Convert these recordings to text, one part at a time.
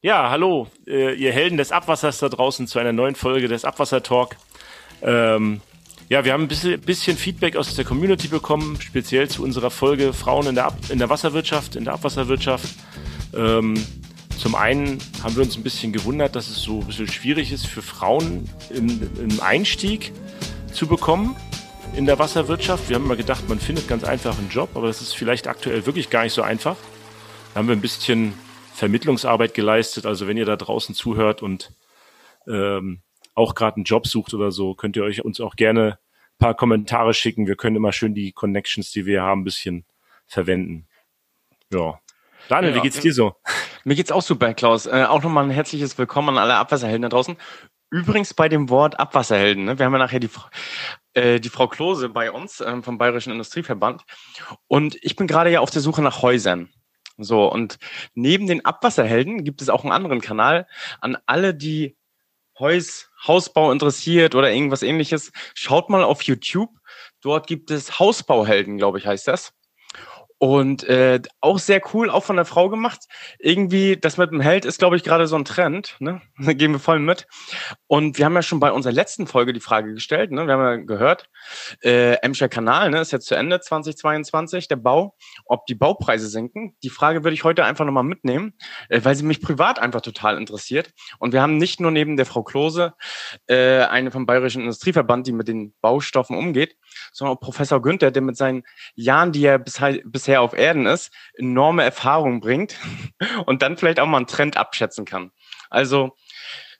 Ja, hallo, äh, ihr Helden des Abwassers da draußen zu einer neuen Folge des Abwasser Talk. Ähm, ja, wir haben ein bisschen, bisschen, Feedback aus der Community bekommen, speziell zu unserer Folge Frauen in der, Ab in der Wasserwirtschaft, in der Abwasserwirtschaft. Ähm, zum einen haben wir uns ein bisschen gewundert, dass es so ein bisschen schwierig ist für Frauen im, im Einstieg zu bekommen in der Wasserwirtschaft. Wir haben immer gedacht, man findet ganz einfach einen Job, aber das ist vielleicht aktuell wirklich gar nicht so einfach. Da haben wir ein bisschen Vermittlungsarbeit geleistet. Also wenn ihr da draußen zuhört und ähm, auch gerade einen Job sucht oder so, könnt ihr euch uns auch gerne ein paar Kommentare schicken. Wir können immer schön die Connections, die wir haben, ein bisschen verwenden. Ja. Daniel, ja, wie geht's dir so? Mir geht's auch super, Klaus. Äh, auch nochmal ein herzliches Willkommen an alle Abwasserhelden da draußen. Übrigens bei dem Wort Abwasserhelden, ne? wir haben ja nachher die, äh, die Frau Klose bei uns ähm, vom Bayerischen Industrieverband und ich bin gerade ja auf der Suche nach Häusern. So, und neben den Abwasserhelden gibt es auch einen anderen Kanal an alle, die Haus, Hausbau interessiert oder irgendwas ähnliches. Schaut mal auf YouTube. Dort gibt es Hausbauhelden, glaube ich, heißt das. Und äh, auch sehr cool, auch von der Frau gemacht. Irgendwie, das mit dem Held ist, glaube ich, gerade so ein Trend. Ne? Da gehen wir voll mit. Und wir haben ja schon bei unserer letzten Folge die Frage gestellt. Ne? Wir haben ja gehört, äh, Emscher Kanal ne, ist jetzt zu Ende 2022, der Bau, ob die Baupreise sinken. Die Frage würde ich heute einfach nochmal mitnehmen, äh, weil sie mich privat einfach total interessiert. Und wir haben nicht nur neben der Frau Klose äh, eine vom Bayerischen Industrieverband, die mit den Baustoffen umgeht, sondern auch Professor Günther, der mit seinen Jahren, die er bisher, bisher auf Erden ist, enorme Erfahrung bringt und dann vielleicht auch mal einen Trend abschätzen kann. Also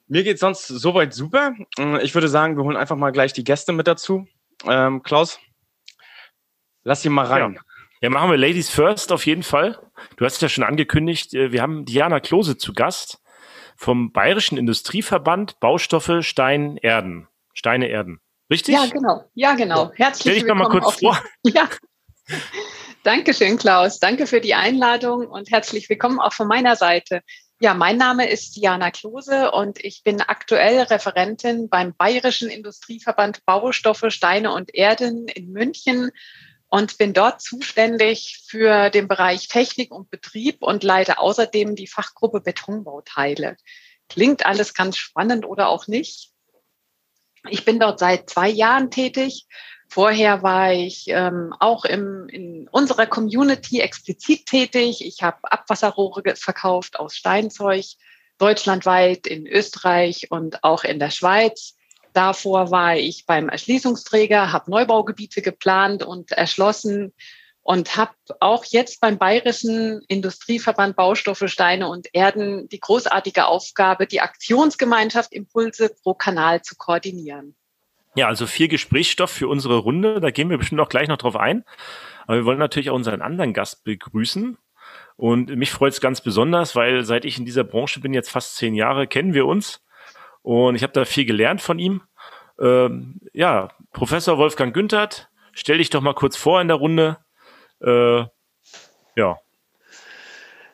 mir geht sonst soweit super. Ich würde sagen, wir holen einfach mal gleich die Gäste mit dazu. Ähm, Klaus, lass sie mal rein. Ja. ja, machen wir Ladies First auf jeden Fall. Du hast es ja schon angekündigt, äh, wir haben Diana Klose zu Gast vom Bayerischen Industrieverband Baustoffe Stein Erden. Steine Erden. Richtig? Ja, genau. Ja, genau. Herzlich Stell dich willkommen. Mal kurz vor. Ja. Dankeschön, Klaus. Danke für die Einladung und herzlich willkommen auch von meiner Seite. Ja, mein Name ist Diana Klose und ich bin aktuell Referentin beim Bayerischen Industrieverband Baustoffe, Steine und Erden in München und bin dort zuständig für den Bereich Technik und Betrieb und leite außerdem die Fachgruppe Betonbauteile. Klingt alles ganz spannend oder auch nicht. Ich bin dort seit zwei Jahren tätig. Vorher war ich ähm, auch im, in unserer Community explizit tätig. Ich habe Abwasserrohre verkauft aus Steinzeug, deutschlandweit in Österreich und auch in der Schweiz. Davor war ich beim Erschließungsträger, habe Neubaugebiete geplant und erschlossen und habe auch jetzt beim Bayerischen Industrieverband Baustoffe, Steine und Erden die großartige Aufgabe, die Aktionsgemeinschaft Impulse pro Kanal zu koordinieren. Ja, also viel Gesprächsstoff für unsere Runde. Da gehen wir bestimmt auch gleich noch drauf ein. Aber wir wollen natürlich auch unseren anderen Gast begrüßen. Und mich freut es ganz besonders, weil seit ich in dieser Branche bin, jetzt fast zehn Jahre, kennen wir uns. Und ich habe da viel gelernt von ihm. Ähm, ja, Professor Wolfgang Günthert, stell dich doch mal kurz vor in der Runde. Äh, ja.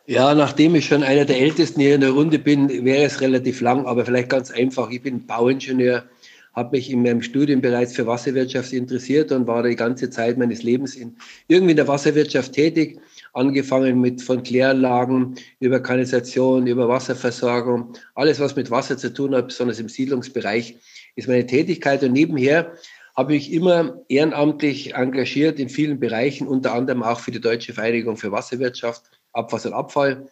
Ja, nachdem ich schon einer der Ältesten hier in der Runde bin, wäre es relativ lang, aber vielleicht ganz einfach. Ich bin Bauingenieur, habe mich in meinem Studium bereits für Wasserwirtschaft interessiert und war die ganze Zeit meines Lebens in, irgendwie in der Wasserwirtschaft tätig. Angefangen mit von Kläranlagen über Kanalisation, über Wasserversorgung, alles was mit Wasser zu tun hat, besonders im Siedlungsbereich, ist meine Tätigkeit. Und nebenher habe ich immer ehrenamtlich engagiert in vielen Bereichen, unter anderem auch für die Deutsche Vereinigung für Wasserwirtschaft, Abwasser und Abfall.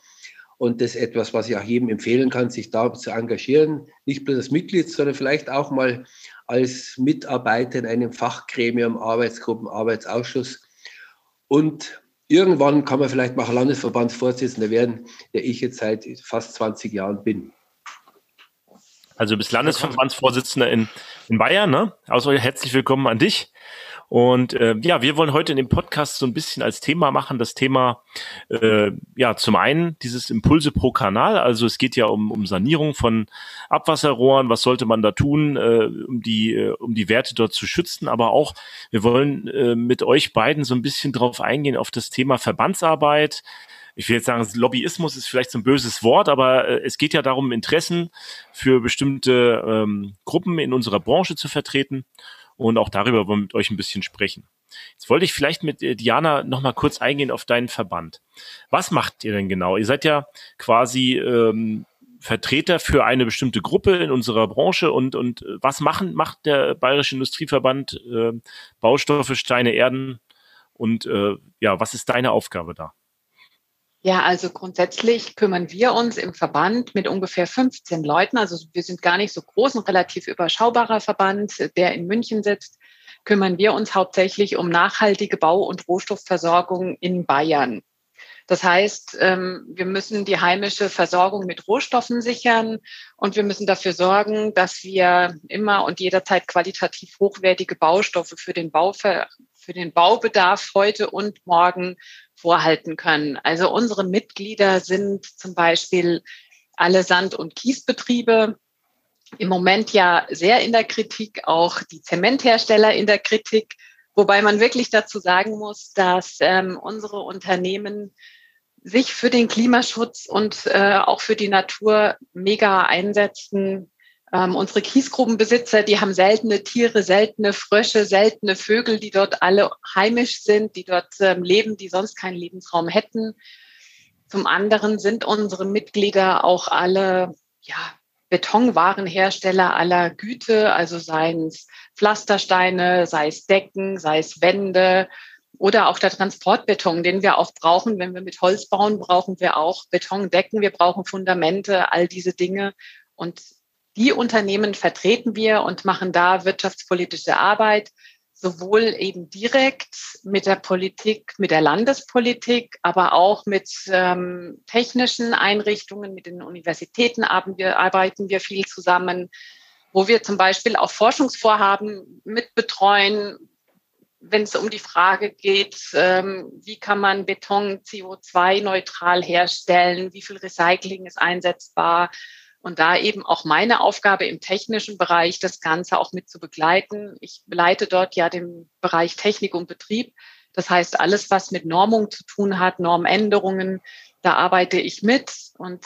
Und das ist etwas, was ich auch jedem empfehlen kann, sich da zu engagieren. Nicht bloß als Mitglied, sondern vielleicht auch mal als Mitarbeiter in einem Fachgremium, Arbeitsgruppen, Arbeitsausschuss. Und irgendwann kann man vielleicht mal Landesverbandsvorsitzender werden, der ich jetzt seit fast 20 Jahren bin. Also du bist Landesverbandsvorsitzender in, in Bayern, ne? Also herzlich willkommen an dich. Und äh, ja, wir wollen heute in dem Podcast so ein bisschen als Thema machen, das Thema, äh, ja, zum einen dieses Impulse pro Kanal. Also es geht ja um, um Sanierung von Abwasserrohren. Was sollte man da tun, äh, um, die, äh, um die Werte dort zu schützen? Aber auch, wir wollen äh, mit euch beiden so ein bisschen drauf eingehen, auf das Thema Verbandsarbeit ich will jetzt sagen, Lobbyismus ist vielleicht so ein böses Wort, aber äh, es geht ja darum, Interessen für bestimmte ähm, Gruppen in unserer Branche zu vertreten. Und auch darüber wollen wir mit euch ein bisschen sprechen. Jetzt wollte ich vielleicht mit äh, Diana nochmal kurz eingehen auf deinen Verband. Was macht ihr denn genau? Ihr seid ja quasi ähm, Vertreter für eine bestimmte Gruppe in unserer Branche und, und was machen, macht der Bayerische Industrieverband äh, Baustoffe, Steine, Erden und äh, ja, was ist deine Aufgabe da? Ja, also grundsätzlich kümmern wir uns im Verband mit ungefähr 15 Leuten. Also wir sind gar nicht so groß, ein relativ überschaubarer Verband, der in München sitzt. Kümmern wir uns hauptsächlich um nachhaltige Bau- und Rohstoffversorgung in Bayern. Das heißt, ähm, wir müssen die heimische Versorgung mit Rohstoffen sichern und wir müssen dafür sorgen, dass wir immer und jederzeit qualitativ hochwertige Baustoffe für den, Bau, für den Baubedarf heute und morgen vorhalten können. Also unsere Mitglieder sind zum Beispiel alle Sand- und Kiesbetriebe, im Moment ja sehr in der Kritik, auch die Zementhersteller in der Kritik, wobei man wirklich dazu sagen muss, dass ähm, unsere Unternehmen sich für den Klimaschutz und äh, auch für die Natur mega einsetzen. Ähm, unsere Kiesgrubenbesitzer, die haben seltene Tiere, seltene Frösche, seltene Vögel, die dort alle heimisch sind, die dort ähm, leben, die sonst keinen Lebensraum hätten. Zum anderen sind unsere Mitglieder auch alle ja, Betonwarenhersteller aller Güte, also seien es Pflastersteine, sei es Decken, sei es Wände, oder auch der Transportbeton, den wir auch brauchen. Wenn wir mit Holz bauen, brauchen wir auch Betondecken, wir brauchen Fundamente, all diese Dinge. Und die Unternehmen vertreten wir und machen da wirtschaftspolitische Arbeit, sowohl eben direkt mit der Politik, mit der Landespolitik, aber auch mit ähm, technischen Einrichtungen, mit den Universitäten arbeiten wir viel zusammen, wo wir zum Beispiel auch Forschungsvorhaben mitbetreuen, wenn es um die Frage geht, ähm, wie kann man Beton CO2-neutral herstellen, wie viel Recycling ist einsetzbar und da eben auch meine Aufgabe im technischen Bereich, das Ganze auch mit zu begleiten. Ich leite dort ja den Bereich Technik und Betrieb. Das heißt, alles, was mit Normung zu tun hat, Normänderungen, da arbeite ich mit und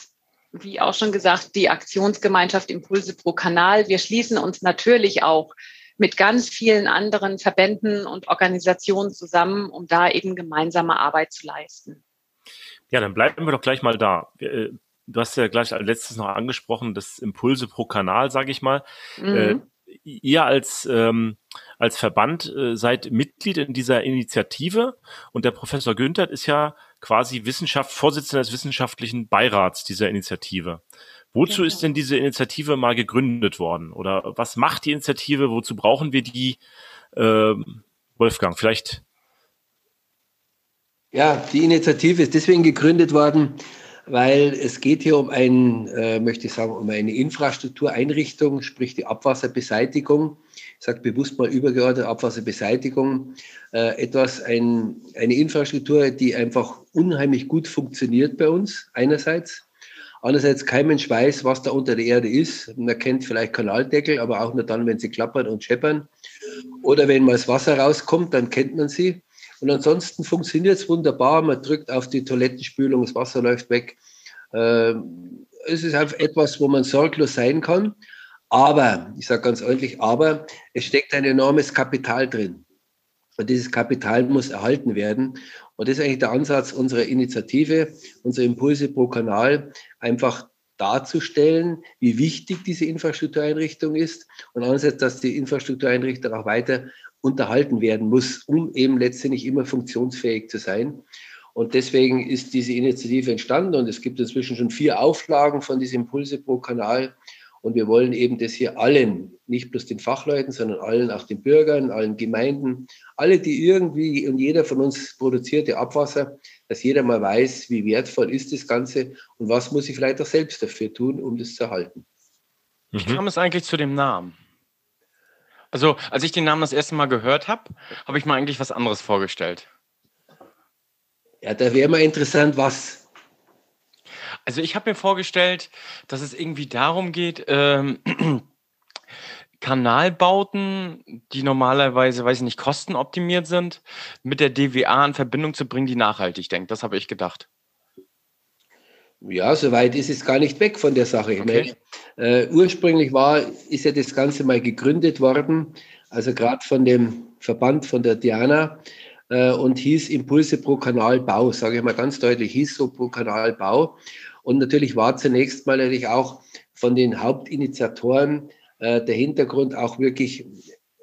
wie auch schon gesagt, die Aktionsgemeinschaft Impulse pro Kanal. Wir schließen uns natürlich auch mit ganz vielen anderen Verbänden und Organisationen zusammen, um da eben gemeinsame Arbeit zu leisten. Ja, dann bleiben wir doch gleich mal da. Äh, du hast ja gleich als letztes noch angesprochen, das Impulse pro Kanal, sage ich mal. Mhm. Äh, ihr als, ähm, als Verband äh, seid Mitglied in dieser Initiative und der Professor Günther ist ja quasi Wissenschaft, Vorsitzender des wissenschaftlichen Beirats dieser Initiative. Wozu ist denn diese Initiative mal gegründet worden? Oder was macht die Initiative? Wozu brauchen wir die? Ähm, Wolfgang, vielleicht. Ja, die Initiative ist deswegen gegründet worden, weil es geht hier um ein, äh, möchte ich sagen, um eine Infrastruktureinrichtung, sprich die Abwasserbeseitigung. Ich sage bewusst mal übergeordnet Abwasserbeseitigung. Äh, etwas, ein, eine Infrastruktur, die einfach unheimlich gut funktioniert bei uns einerseits Andererseits kein Mensch weiß, was da unter der Erde ist. Man kennt vielleicht Kanaldeckel, aber auch nur dann, wenn sie klappern und scheppern. Oder wenn mal das Wasser rauskommt, dann kennt man sie. Und ansonsten funktioniert es wunderbar. Man drückt auf die Toilettenspülung, das Wasser läuft weg. Ähm, es ist einfach etwas, wo man sorglos sein kann. Aber, ich sage ganz deutlich, aber es steckt ein enormes Kapital drin. Und dieses Kapital muss erhalten werden. Und das ist eigentlich der Ansatz unserer Initiative, unsere Impulse pro Kanal, einfach darzustellen, wie wichtig diese Infrastruktureinrichtung ist und andererseits, dass die Infrastruktureinrichtung auch weiter unterhalten werden muss, um eben letztendlich immer funktionsfähig zu sein. Und deswegen ist diese Initiative entstanden und es gibt inzwischen schon vier Auflagen von diesen Impulse pro Kanal. Und wir wollen eben das hier allen, nicht bloß den Fachleuten, sondern allen, auch den Bürgern, allen Gemeinden, alle, die irgendwie und jeder von uns produzierte Abwasser, dass jeder mal weiß, wie wertvoll ist das Ganze und was muss ich vielleicht auch selbst dafür tun, um das zu erhalten. Wie mhm. kam es eigentlich zu dem Namen? Also, als ich den Namen das erste Mal gehört habe, habe ich mir eigentlich was anderes vorgestellt. Ja, da wäre mal interessant, was. Also ich habe mir vorgestellt, dass es irgendwie darum geht, ähm, Kanalbauten, die normalerweise, weiß ich nicht, kostenoptimiert sind, mit der DWA in Verbindung zu bringen, die nachhaltig denkt. Das habe ich gedacht. Ja, soweit ist es gar nicht weg von der Sache. Okay. Äh, ursprünglich war, ist ja das Ganze mal gegründet worden, also gerade von dem Verband von der Diana äh, und hieß Impulse pro Kanalbau, sage ich mal ganz deutlich, hieß so pro Kanalbau. Und natürlich war zunächst mal natürlich auch von den Hauptinitiatoren äh, der Hintergrund auch wirklich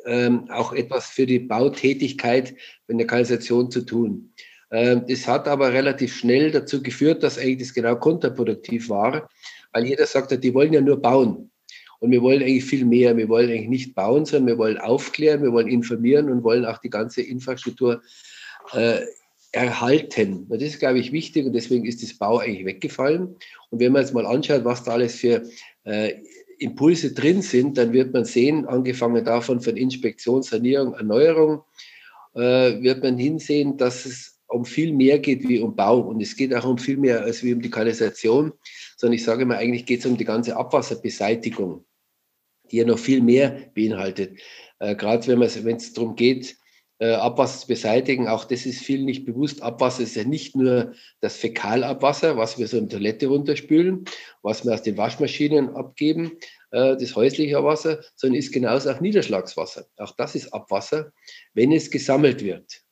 ähm, auch etwas für die Bautätigkeit in der Kanalisation zu tun. Ähm, das hat aber relativ schnell dazu geführt, dass eigentlich das genau kontraproduktiv war, weil jeder sagte, die wollen ja nur bauen. Und wir wollen eigentlich viel mehr. Wir wollen eigentlich nicht bauen, sondern wir wollen aufklären, wir wollen informieren und wollen auch die ganze Infrastruktur äh, erhalten. Und das ist, glaube ich, wichtig und deswegen ist das Bau eigentlich weggefallen. Und wenn man jetzt mal anschaut, was da alles für äh, Impulse drin sind, dann wird man sehen, angefangen davon von Inspektion, Sanierung, Erneuerung, äh, wird man hinsehen, dass es um viel mehr geht wie um Bau. Und es geht auch um viel mehr als wie um die Kanalisation, sondern ich sage mal, eigentlich geht es um die ganze Abwasserbeseitigung die ja noch viel mehr beinhaltet. Äh, Gerade wenn es darum geht, äh, Abwasser zu beseitigen, auch das ist vielen nicht bewusst. Abwasser ist ja nicht nur das Fäkalabwasser, was wir so in Toilette runterspülen, was wir aus den Waschmaschinen abgeben, äh, das häusliche Wasser, sondern ist genauso auch Niederschlagswasser. Auch das ist Abwasser, wenn es gesammelt wird.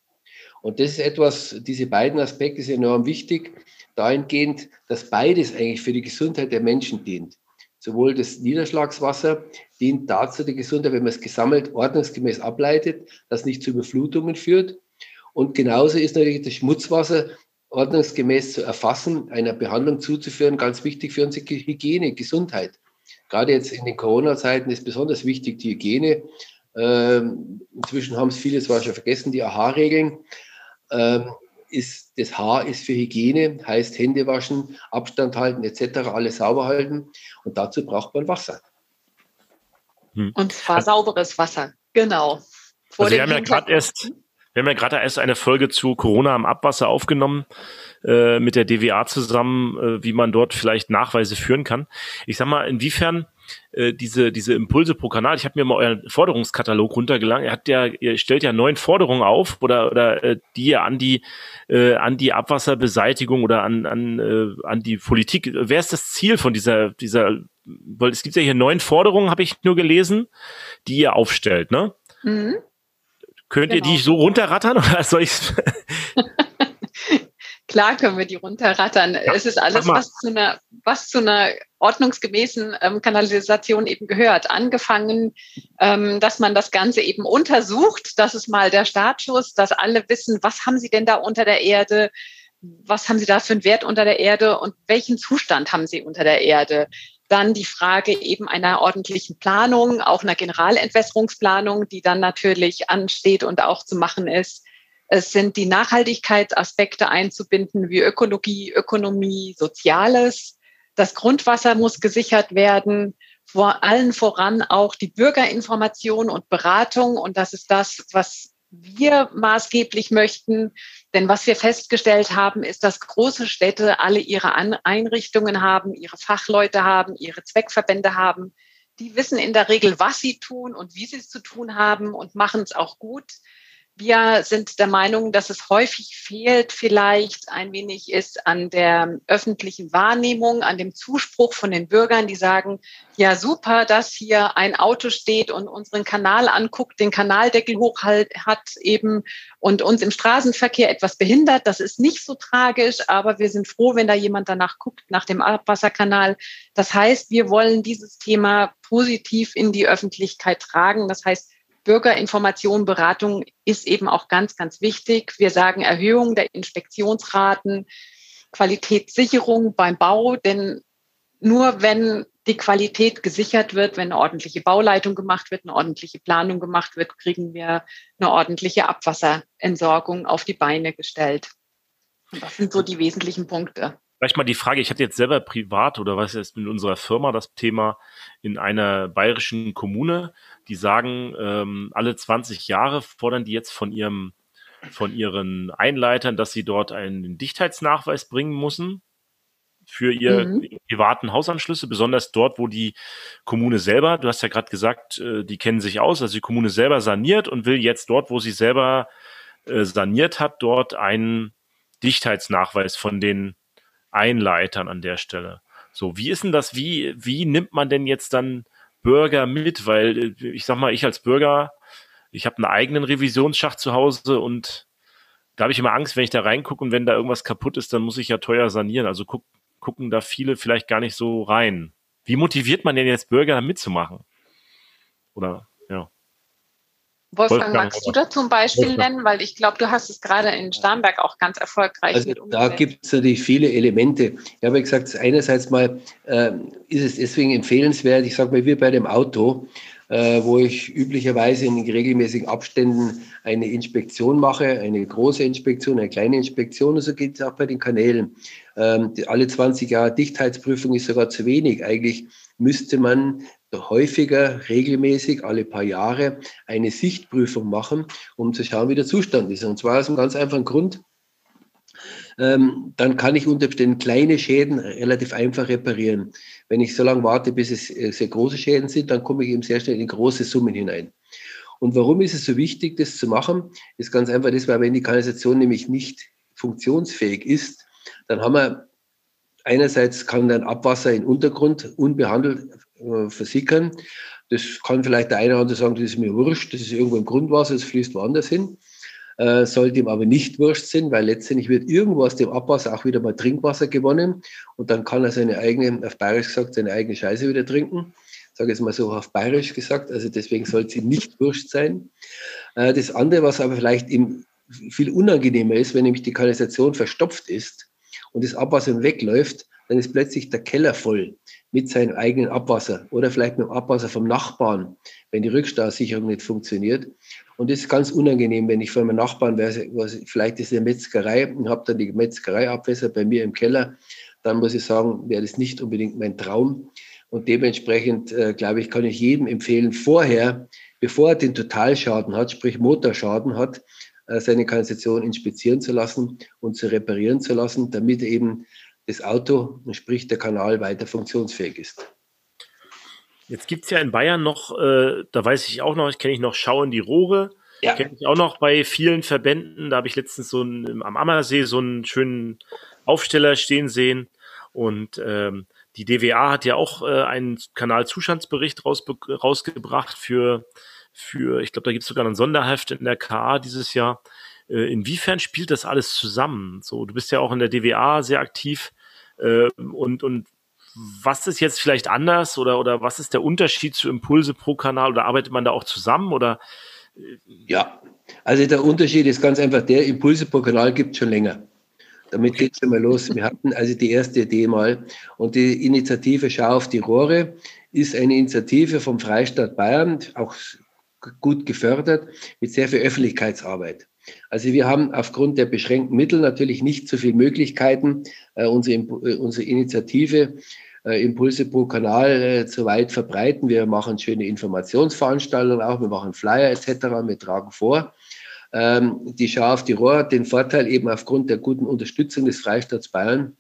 Und das ist etwas, diese beiden Aspekte sind enorm wichtig, dahingehend, dass beides eigentlich für die Gesundheit der Menschen dient. Sowohl das Niederschlagswasser dient dazu, die Gesundheit, wenn man es gesammelt ordnungsgemäß ableitet, das nicht zu Überflutungen führt. Und genauso ist natürlich das Schmutzwasser ordnungsgemäß zu erfassen, einer Behandlung zuzuführen, ganz wichtig für unsere Hygiene, Gesundheit. Gerade jetzt in den Corona-Zeiten ist besonders wichtig die Hygiene. Ähm, inzwischen haben es viele zwar schon vergessen, die AHA-Regeln. Ähm, ist, das Haar ist für Hygiene, heißt Hände waschen, Abstand halten etc., alles sauber halten. Und dazu braucht man Wasser. Hm. Und zwar also, sauberes Wasser, genau. Vor also wir haben ja gerade erst, wir haben ja gerade erst eine Folge zu Corona am Abwasser aufgenommen äh, mit der DWA zusammen, äh, wie man dort vielleicht Nachweise führen kann. Ich sag mal, inwiefern äh, diese, diese Impulse pro Kanal. Ich habe mir mal euren Forderungskatalog runtergeladen. Er hat ja, ihr stellt ja neun Forderungen auf oder, oder äh, die ihr an die, äh, an die Abwasserbeseitigung oder an, an, äh, an die Politik. Wer ist das Ziel von dieser, dieser, weil es gibt ja hier neun Forderungen, habe ich nur gelesen, die ihr aufstellt, ne? Mhm. Könnt genau. ihr die genau. so runterrattern oder soll ich Klar können wir die runterrattern. Ja, es ist alles, was zu einer, was zu einer ordnungsgemäßen ähm, Kanalisation eben gehört. Angefangen, ähm, dass man das Ganze eben untersucht. Das ist mal der Startschuss, dass alle wissen, was haben sie denn da unter der Erde? Was haben sie da für einen Wert unter der Erde und welchen Zustand haben sie unter der Erde? Dann die Frage eben einer ordentlichen Planung, auch einer Generalentwässerungsplanung, die dann natürlich ansteht und auch zu machen ist es sind die Nachhaltigkeitsaspekte einzubinden, wie Ökologie, Ökonomie, Soziales. Das Grundwasser muss gesichert werden. Vor allen voran auch die Bürgerinformation und Beratung. Und das ist das, was wir maßgeblich möchten. Denn was wir festgestellt haben, ist, dass große Städte alle ihre Einrichtungen haben, ihre Fachleute haben, ihre Zweckverbände haben. Die wissen in der Regel, was sie tun und wie sie es zu tun haben und machen es auch gut. Wir sind der Meinung, dass es häufig fehlt, vielleicht ein wenig ist an der öffentlichen Wahrnehmung, an dem Zuspruch von den Bürgern, die sagen, ja super, dass hier ein Auto steht und unseren Kanal anguckt, den Kanaldeckel hoch hat eben und uns im Straßenverkehr etwas behindert. Das ist nicht so tragisch, aber wir sind froh, wenn da jemand danach guckt, nach dem Abwasserkanal. Das heißt, wir wollen dieses Thema positiv in die Öffentlichkeit tragen. Das heißt, Bürgerinformation, Beratung ist eben auch ganz, ganz wichtig. Wir sagen Erhöhung der Inspektionsraten, Qualitätssicherung beim Bau, denn nur wenn die Qualität gesichert wird, wenn eine ordentliche Bauleitung gemacht wird, eine ordentliche Planung gemacht wird, kriegen wir eine ordentliche Abwasserentsorgung auf die Beine gestellt. Und das sind so die wesentlichen Punkte. Vielleicht mal die Frage, ich hatte jetzt selber privat oder was ist mit unserer Firma das Thema in einer bayerischen Kommune, die sagen, ähm, alle 20 Jahre fordern die jetzt von ihrem von ihren Einleitern, dass sie dort einen Dichtheitsnachweis bringen müssen für ihre mhm. privaten Hausanschlüsse, besonders dort, wo die Kommune selber, du hast ja gerade gesagt, äh, die kennen sich aus, also die Kommune selber saniert und will jetzt dort, wo sie selber äh, saniert hat, dort einen Dichtheitsnachweis von den Einleitern an der Stelle. So, wie ist denn das? Wie, wie nimmt man denn jetzt dann Bürger mit? Weil äh, ich sag mal, ich als Bürger, ich habe einen eigenen Revisionsschacht zu Hause und da habe ich immer Angst, wenn ich da reingucke und wenn da irgendwas kaputt ist, dann muss ich ja teuer sanieren. Also guck, gucken da viele vielleicht gar nicht so rein. Wie motiviert man denn jetzt Bürger mitzumachen? Oder. Wolfgang, Wolfgang magst du da zum Beispiel Wolfgang. nennen? Weil ich glaube, du hast es gerade in Starnberg auch ganz erfolgreich also mit Da gibt es natürlich viele Elemente. Ich habe gesagt, einerseits mal äh, ist es deswegen empfehlenswert, ich sage mal, wir bei dem Auto, äh, wo ich üblicherweise in regelmäßigen Abständen eine Inspektion mache, eine große Inspektion, eine kleine Inspektion. Und so geht es auch bei den Kanälen. Ähm, alle 20 Jahre Dichtheitsprüfung ist sogar zu wenig. Eigentlich müsste man häufiger, regelmäßig, alle paar Jahre eine Sichtprüfung machen, um zu schauen, wie der Zustand ist. Und zwar aus einem ganz einfachen Grund. Ähm, dann kann ich unter Umständen kleine Schäden relativ einfach reparieren. Wenn ich so lange warte, bis es äh, sehr große Schäden sind, dann komme ich eben sehr schnell in große Summen hinein. Und warum ist es so wichtig, das zu machen? Ist ganz einfach das, weil wenn die Kanalisation nämlich nicht funktionsfähig ist, dann haben wir einerseits kann dann Abwasser in Untergrund unbehandelt äh, versickern. Das kann vielleicht der eine oder andere sagen, das ist mir wurscht, das ist irgendwo im Grundwasser, das fließt woanders hin. Äh, sollte ihm aber nicht wurscht sein, weil letztendlich wird irgendwo aus dem Abwasser auch wieder mal Trinkwasser gewonnen und dann kann er seine eigene, auf Bayerisch gesagt, seine eigene Scheiße wieder trinken. Ich sage jetzt mal so auf Bayerisch gesagt, also deswegen sollte es ihm nicht wurscht sein. Äh, das andere, was aber vielleicht ihm viel unangenehmer ist, wenn nämlich die Kanalisation verstopft ist und das Abwasser wegläuft, dann ist plötzlich der Keller voll mit seinem eigenen Abwasser oder vielleicht mit dem Abwasser vom Nachbarn, wenn die Rückstausicherung nicht funktioniert. Und das ist ganz unangenehm, wenn ich von meinem Nachbarn wäre, vielleicht ist eine Metzgerei und habe dann die Metzgereiabwässer bei mir im Keller, dann muss ich sagen, wäre das nicht unbedingt mein Traum. Und dementsprechend, äh, glaube ich, kann ich jedem empfehlen, vorher, bevor er den Totalschaden hat, sprich Motorschaden hat, äh, seine Kanalisation inspizieren zu lassen und zu reparieren zu lassen, damit eben das Auto, sprich der Kanal, weiter funktionsfähig ist. Jetzt gibt es ja in Bayern noch, äh, da weiß ich auch noch, ich kenne ich noch Schauen die Rohre. Ja. Kenne ich auch noch bei vielen Verbänden. Da habe ich letztens so einen, am Ammersee so einen schönen Aufsteller stehen sehen. Und ähm, die DWA hat ja auch äh, einen Kanalzustandsbericht rausgebracht für, für ich glaube, da gibt es sogar ein Sonderheft in der KA dieses Jahr. Äh, inwiefern spielt das alles zusammen? So, du bist ja auch in der DWA sehr aktiv äh, und, und was ist jetzt vielleicht anders oder, oder was ist der Unterschied zu Impulse pro Kanal oder arbeitet man da auch zusammen oder? Äh, ja, also der Unterschied ist ganz einfach der, Impulse pro Kanal gibt es schon länger. Damit geht es schon mal los. Wir hatten also die erste Idee mal und die Initiative Schau auf die Rohre ist eine Initiative vom Freistaat Bayern, auch gut gefördert, mit sehr viel Öffentlichkeitsarbeit. Also wir haben aufgrund der beschränkten Mittel natürlich nicht so viele Möglichkeiten, äh, unsere, äh, unsere Initiative äh, Impulse pro Kanal zu weit verbreiten. Wir machen schöne Informationsveranstaltungen auch, wir machen Flyer etc., wir tragen vor. Ähm, die Schau auf die Rohr hat den Vorteil eben aufgrund der guten Unterstützung des Freistaats Bayern,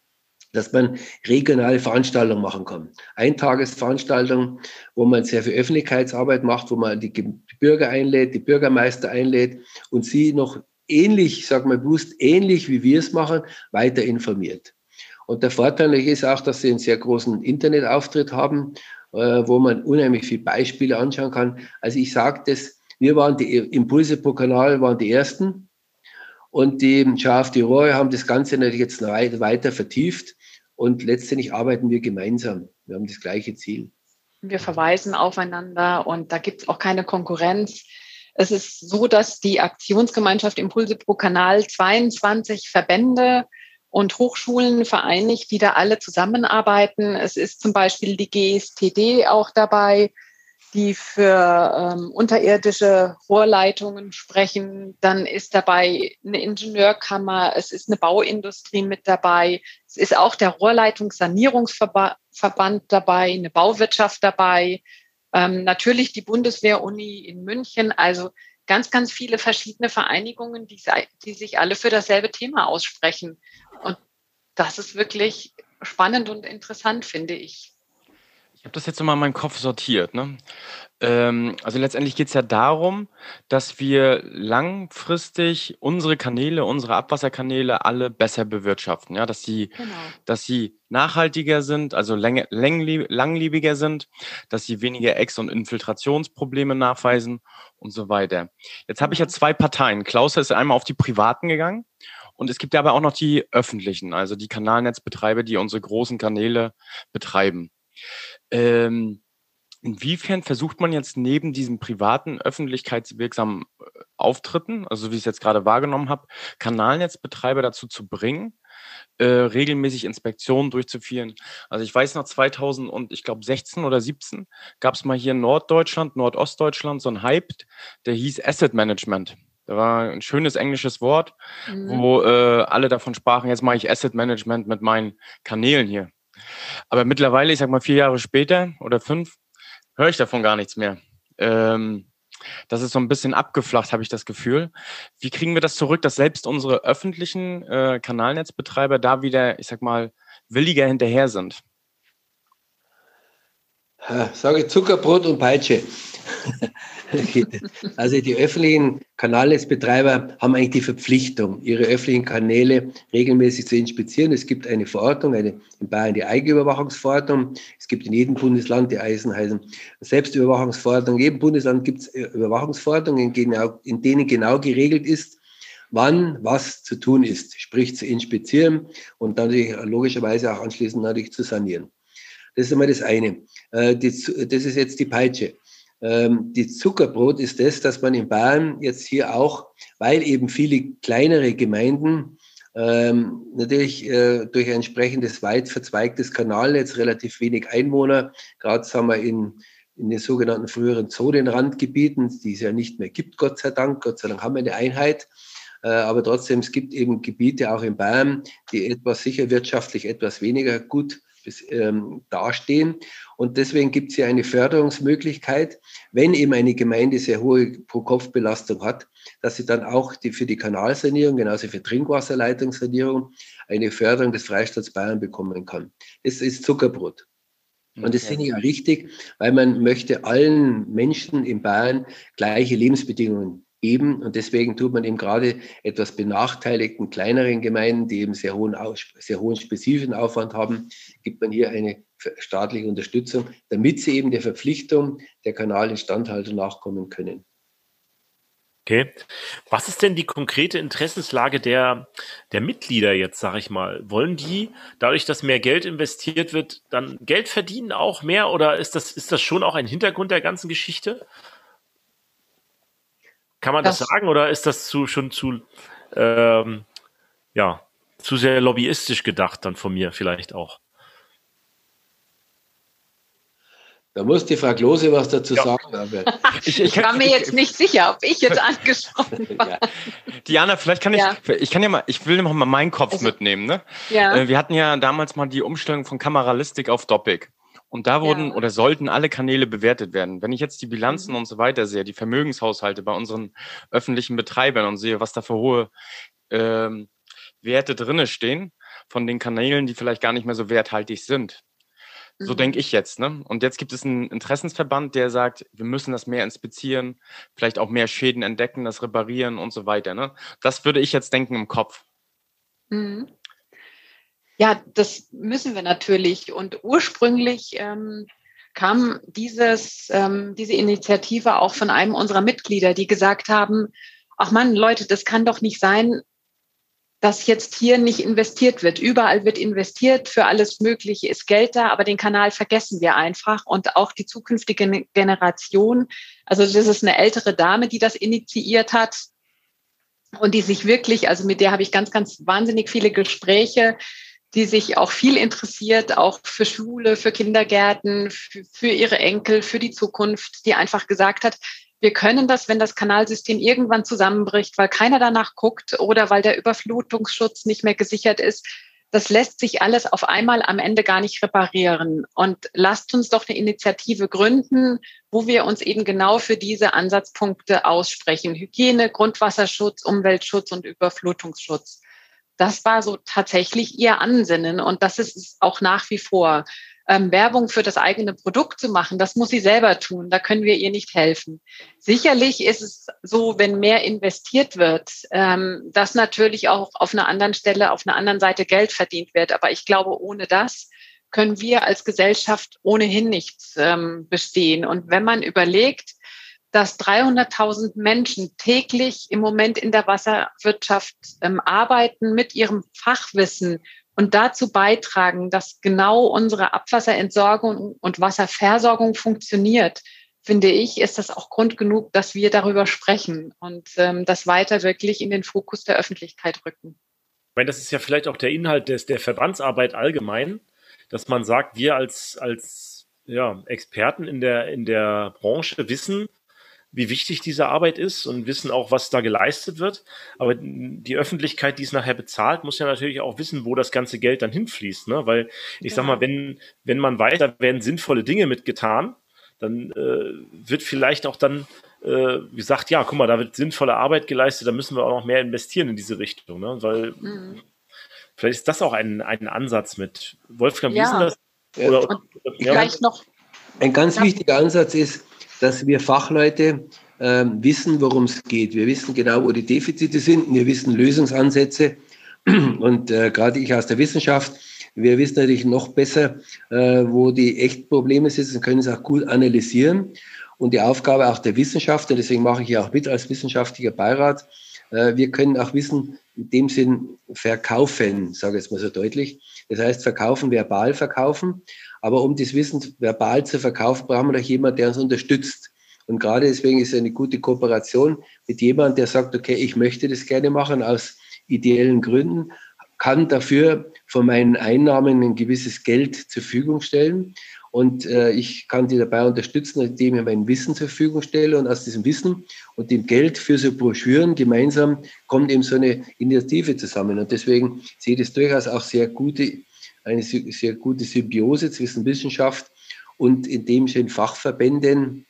dass man regionale Veranstaltungen machen kann. Eintagesveranstaltungen, wo man sehr viel Öffentlichkeitsarbeit macht, wo man die Bürger einlädt, die Bürgermeister einlädt und sie noch ähnlich, sag mal bewusst, ähnlich wie wir es machen, weiter informiert. Und der Vorteil ist auch, dass sie einen sehr großen Internetauftritt haben, äh, wo man unheimlich viele Beispiele anschauen kann. Also ich sage das, wir waren die Impulse pro Kanal, waren die ersten. Und die Schaf die Rohre haben das Ganze natürlich jetzt weiter vertieft. Und letztendlich arbeiten wir gemeinsam. Wir haben das gleiche Ziel. Wir verweisen aufeinander und da gibt es auch keine Konkurrenz. Es ist so, dass die Aktionsgemeinschaft Impulse pro Kanal 22 Verbände und Hochschulen vereinigt, die da alle zusammenarbeiten. Es ist zum Beispiel die GSTD auch dabei, die für ähm, unterirdische Rohrleitungen sprechen. Dann ist dabei eine Ingenieurkammer, es ist eine Bauindustrie mit dabei, es ist auch der Rohrleitungssanierungsverband dabei, eine Bauwirtschaft dabei, ähm, natürlich die Bundeswehr-Uni in München, also ganz, ganz viele verschiedene Vereinigungen, die, die sich alle für dasselbe Thema aussprechen. Und das ist wirklich spannend und interessant, finde ich. Ich habe das jetzt immer in meinem Kopf sortiert. Ne? Ähm, also letztendlich geht es ja darum, dass wir langfristig unsere Kanäle, unsere Abwasserkanäle alle besser bewirtschaften. Ja? Dass, sie, genau. dass sie nachhaltiger sind, also läng langlebiger sind, dass sie weniger Ex- und Infiltrationsprobleme nachweisen und so weiter. Jetzt habe ich ja zwei Parteien. Klaus ist einmal auf die Privaten gegangen Und es gibt aber auch noch die öffentlichen, also die Kanalnetzbetreiber, die unsere großen Kanäle betreiben. Ähm, Inwiefern versucht man jetzt neben diesen privaten, öffentlichkeitswirksamen äh, Auftritten, also wie ich es jetzt gerade wahrgenommen habe, Kanalnetzbetreiber dazu zu bringen, äh, regelmäßig Inspektionen durchzuführen? Also ich weiß noch 2000 und ich glaube 16 oder 17 gab es mal hier in Norddeutschland, Nordostdeutschland so ein Hype, der hieß Asset Management. Da war ein schönes englisches Wort, mhm. wo äh, alle davon sprachen, jetzt mache ich Asset Management mit meinen Kanälen hier. Aber mittlerweile, ich sag mal vier Jahre später oder fünf, höre ich davon gar nichts mehr. Ähm, das ist so ein bisschen abgeflacht, habe ich das Gefühl. Wie kriegen wir das zurück, dass selbst unsere öffentlichen äh, Kanalnetzbetreiber da wieder, ich sag mal, williger hinterher sind? Sage Zuckerbrot und Peitsche. Also die öffentlichen Kanalnetzbetreiber haben eigentlich die Verpflichtung, ihre öffentlichen Kanäle regelmäßig zu inspizieren. Es gibt eine Verordnung, eine, in Bayern die Eigenüberwachungsverordnung. Es gibt in jedem Bundesland die Eisen heißen Selbstüberwachungsverordnung. In jedem Bundesland gibt es äh, Überwachungsverordnungen, in denen genau geregelt ist, wann was zu tun ist, sprich zu inspizieren und dann logischerweise auch anschließend natürlich zu sanieren. Das ist einmal das eine. Äh, das ist jetzt die Peitsche. Ähm, die Zuckerbrot ist das, dass man in Bayern jetzt hier auch, weil eben viele kleinere Gemeinden ähm, natürlich äh, durch ein entsprechendes weit verzweigtes Kanalnetz relativ wenig Einwohner, gerade sagen wir in, in den sogenannten früheren Zonenrandgebieten, die es ja nicht mehr gibt, Gott sei Dank. Gott sei Dank haben wir eine Einheit. Äh, aber trotzdem, es gibt eben Gebiete auch in Bayern, die etwas sicher wirtschaftlich etwas weniger gut ähm, dastehen. Und deswegen gibt es hier eine Förderungsmöglichkeit, wenn eben eine Gemeinde sehr hohe Pro-Kopf-Belastung hat, dass sie dann auch die, für die Kanalsanierung, genauso für Trinkwasserleitungssanierung, eine Förderung des Freistaats Bayern bekommen kann. Das ist Zuckerbrot. Und das finde ich auch richtig, weil man möchte allen Menschen in Bayern gleiche Lebensbedingungen eben. Und deswegen tut man eben gerade etwas benachteiligten kleineren Gemeinden, die eben sehr hohen, sehr hohen spezifischen Aufwand haben, gibt man hier eine staatliche Unterstützung, damit sie eben der Verpflichtung der Kanalinstandhaltung nachkommen können. Okay. Was ist denn die konkrete Interessenslage der, der Mitglieder jetzt, sage ich mal? Wollen die, dadurch, dass mehr Geld investiert wird, dann Geld verdienen auch mehr oder ist das, ist das schon auch ein Hintergrund der ganzen Geschichte? Kann man das, das sagen oder ist das zu, schon zu, ähm, ja, zu sehr lobbyistisch gedacht dann von mir vielleicht auch? Da muss die Frau Klose was dazu ja. sagen. Aber ich, ich, war mir jetzt nicht sicher, ob ich jetzt angesprochen war. Ja. Diana, vielleicht kann ich, ja. ich kann ja mal, ich will noch mal meinen Kopf also, mitnehmen. Ne? Ja. Äh, wir hatten ja damals mal die Umstellung von Kameralistik auf Doppik. Und da wurden ja. oder sollten alle Kanäle bewertet werden. Wenn ich jetzt die Bilanzen mhm. und so weiter sehe, die Vermögenshaushalte bei unseren öffentlichen Betreibern und sehe, was da für hohe ähm, Werte drinne stehen von den Kanälen, die vielleicht gar nicht mehr so werthaltig sind. So mhm. denke ich jetzt. Ne? Und jetzt gibt es einen Interessensverband, der sagt, wir müssen das mehr inspizieren, vielleicht auch mehr Schäden entdecken, das reparieren und so weiter. Ne? Das würde ich jetzt denken im Kopf. Mhm. Ja, das müssen wir natürlich. Und ursprünglich ähm, kam dieses, ähm, diese Initiative auch von einem unserer Mitglieder, die gesagt haben, ach man, Leute, das kann doch nicht sein, dass jetzt hier nicht investiert wird. Überall wird investiert, für alles Mögliche ist Geld da, aber den Kanal vergessen wir einfach. Und auch die zukünftige Generation, also das ist eine ältere Dame, die das initiiert hat und die sich wirklich, also mit der habe ich ganz, ganz wahnsinnig viele Gespräche, die sich auch viel interessiert, auch für Schule, für Kindergärten, für, für ihre Enkel, für die Zukunft, die einfach gesagt hat, wir können das, wenn das Kanalsystem irgendwann zusammenbricht, weil keiner danach guckt oder weil der Überflutungsschutz nicht mehr gesichert ist. Das lässt sich alles auf einmal am Ende gar nicht reparieren. Und lasst uns doch eine Initiative gründen, wo wir uns eben genau für diese Ansatzpunkte aussprechen. Hygiene, Grundwasserschutz, Umweltschutz und Überflutungsschutz das war so tatsächlich ihr Ansinnen und das ist es auch nach wie vor. Ähm, Werbung für das eigene Produkt zu machen, das muss sie selber tun. Da können wir ihr nicht helfen. Sicherlich ist es so, wenn mehr investiert wird, ähm, dass natürlich auch auf einer anderen Stelle, auf einer anderen Seite Geld verdient wird. Aber ich glaube, ohne das können wir als Gesellschaft ohnehin nicht ähm, bestehen. Und wenn man überlegt, dass 300.000 Menschen täglich im Moment in der Wasserwirtschaft ähm, arbeiten mit ihrem Fachwissen und dazu beitragen, dass genau unsere Abwasserentsorgung und Wasserversorgung funktioniert, finde ich, ist das auch Grund genug, dass wir darüber sprechen und ähm, das weiter wirklich in den Fokus der Öffentlichkeit rücken. Ich meine, das ist ja vielleicht auch der Inhalt des, der Verbandsarbeit allgemein, dass man sagt, wir als, als ja, Experten in der, in der Branche wissen, wie wichtig diese Arbeit ist und wissen auch, was da geleistet wird. Aber die Öffentlichkeit, die es nachher bezahlt, muss ja natürlich auch wissen, wo das ganze Geld dann hinfließt. Ne? Weil ich ja. sag mal, wenn, wenn man weiß, da werden sinnvolle Dinge mitgetan, dann äh, wird vielleicht auch dann äh, gesagt, ja, guck mal, da wird sinnvolle Arbeit geleistet, da müssen wir auch noch mehr investieren in diese Richtung. Ne? Weil mhm. vielleicht ist das auch ein, ein Ansatz mit. Wolfgang, wie ja. ist denn das? Oder, oder, vielleicht noch. Ein ganz ja. wichtiger Ansatz ist, dass wir Fachleute äh, wissen, worum es geht. Wir wissen genau, wo die Defizite sind. Wir wissen Lösungsansätze. Und äh, gerade ich aus der Wissenschaft, wir wissen natürlich noch besser, äh, wo die echten Probleme sitzen und können es auch gut analysieren. Und die Aufgabe auch der Wissenschaftler, deswegen mache ich ja auch mit als wissenschaftlicher Beirat, wir können auch Wissen in dem Sinn verkaufen, sage ich jetzt mal so deutlich. Das heißt, verkaufen, verbal verkaufen. Aber um das Wissen verbal zu verkaufen, brauchen wir doch jemanden, der uns unterstützt. Und gerade deswegen ist eine gute Kooperation mit jemandem, der sagt, okay, ich möchte das gerne machen aus ideellen Gründen, kann dafür von meinen Einnahmen ein gewisses Geld zur Verfügung stellen. Und äh, ich kann die dabei unterstützen, indem ich mein Wissen zur Verfügung stelle. Und aus diesem Wissen und dem Geld für so Broschüren gemeinsam kommt eben so eine Initiative zusammen. Und deswegen sehe ich das durchaus auch sehr gute eine sehr gute Symbiose zwischen Wissenschaft und in dem Sinn Fachverbänden,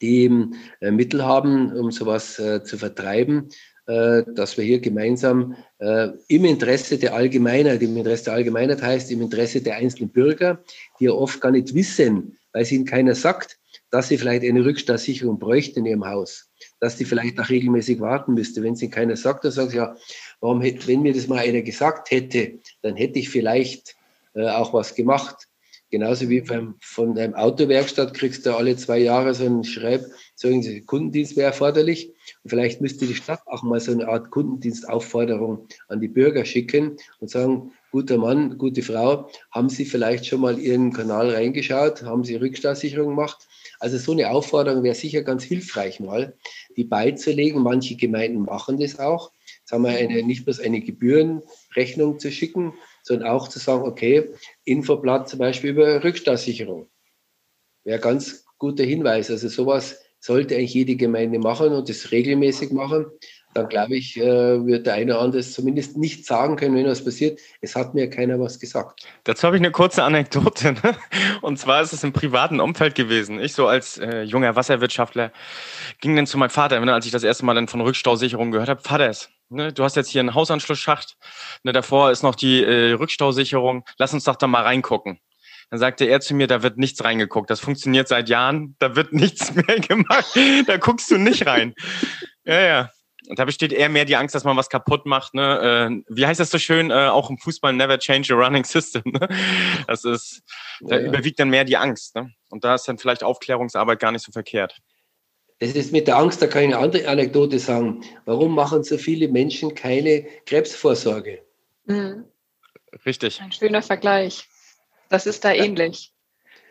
die eben äh, Mittel haben, um sowas äh, zu vertreiben, dass wir hier gemeinsam im Interesse der Allgemeinheit, im Interesse der Allgemeinheit heißt im Interesse der einzelnen Bürger, die ja oft gar nicht wissen, weil es ihnen keiner sagt, dass sie vielleicht eine Rückstandssicherung bräuchten in ihrem Haus, dass sie vielleicht auch regelmäßig warten müsste. Wenn sie keiner sagt, dann sie ja, warum, wenn mir das mal einer gesagt hätte, dann hätte ich vielleicht äh, auch was gemacht. Genauso wie beim, von einem Autowerkstatt kriegst du alle zwei Jahre so einen Schreib, so ein Kundendienst wäre erforderlich. Vielleicht müsste die Stadt auch mal so eine Art Kundendienstaufforderung an die Bürger schicken und sagen, guter Mann, gute Frau, haben Sie vielleicht schon mal Ihren Kanal reingeschaut? Haben Sie Rückstandssicherung gemacht? Also so eine Aufforderung wäre sicher ganz hilfreich mal, die beizulegen. Manche Gemeinden machen das auch. Haben wir eine, nicht bloß eine Gebührenrechnung zu schicken, sondern auch zu sagen, okay, Infoblatt zum Beispiel über Rückstandssicherung. Wäre ganz guter Hinweis. Also sowas sollte eigentlich jede Gemeinde machen und das regelmäßig machen. Dann glaube ich, äh, wird der eine oder andere zumindest nicht sagen können, wenn was passiert. Es hat mir keiner was gesagt. Dazu habe ich eine kurze Anekdote. Ne? Und zwar ist es im privaten Umfeld gewesen. Ich so als äh, junger Wasserwirtschaftler ging dann zu meinem Vater, ne, als ich das erste Mal dann von Rückstausicherung gehört habe. Vater, Ne, du hast jetzt hier einen Hausanschlussschacht, ne, davor ist noch die äh, Rückstausicherung. Lass uns doch da mal reingucken. Dann sagte er zu mir, da wird nichts reingeguckt. Das funktioniert seit Jahren, da wird nichts mehr gemacht. Da guckst du nicht rein. Ja, ja. Und da besteht eher mehr die Angst, dass man was kaputt macht. Ne? Äh, wie heißt das so schön? Äh, auch im Fußball never change a running system. Ne? Das ist, da ja. überwiegt dann mehr die Angst. Ne? Und da ist dann vielleicht Aufklärungsarbeit gar nicht so verkehrt. Das ist mit der Angst, da kann ich eine andere Anekdote sagen. Warum machen so viele Menschen keine Krebsvorsorge? Mhm. Richtig. Ein schöner Vergleich. Das ist da ja. ähnlich.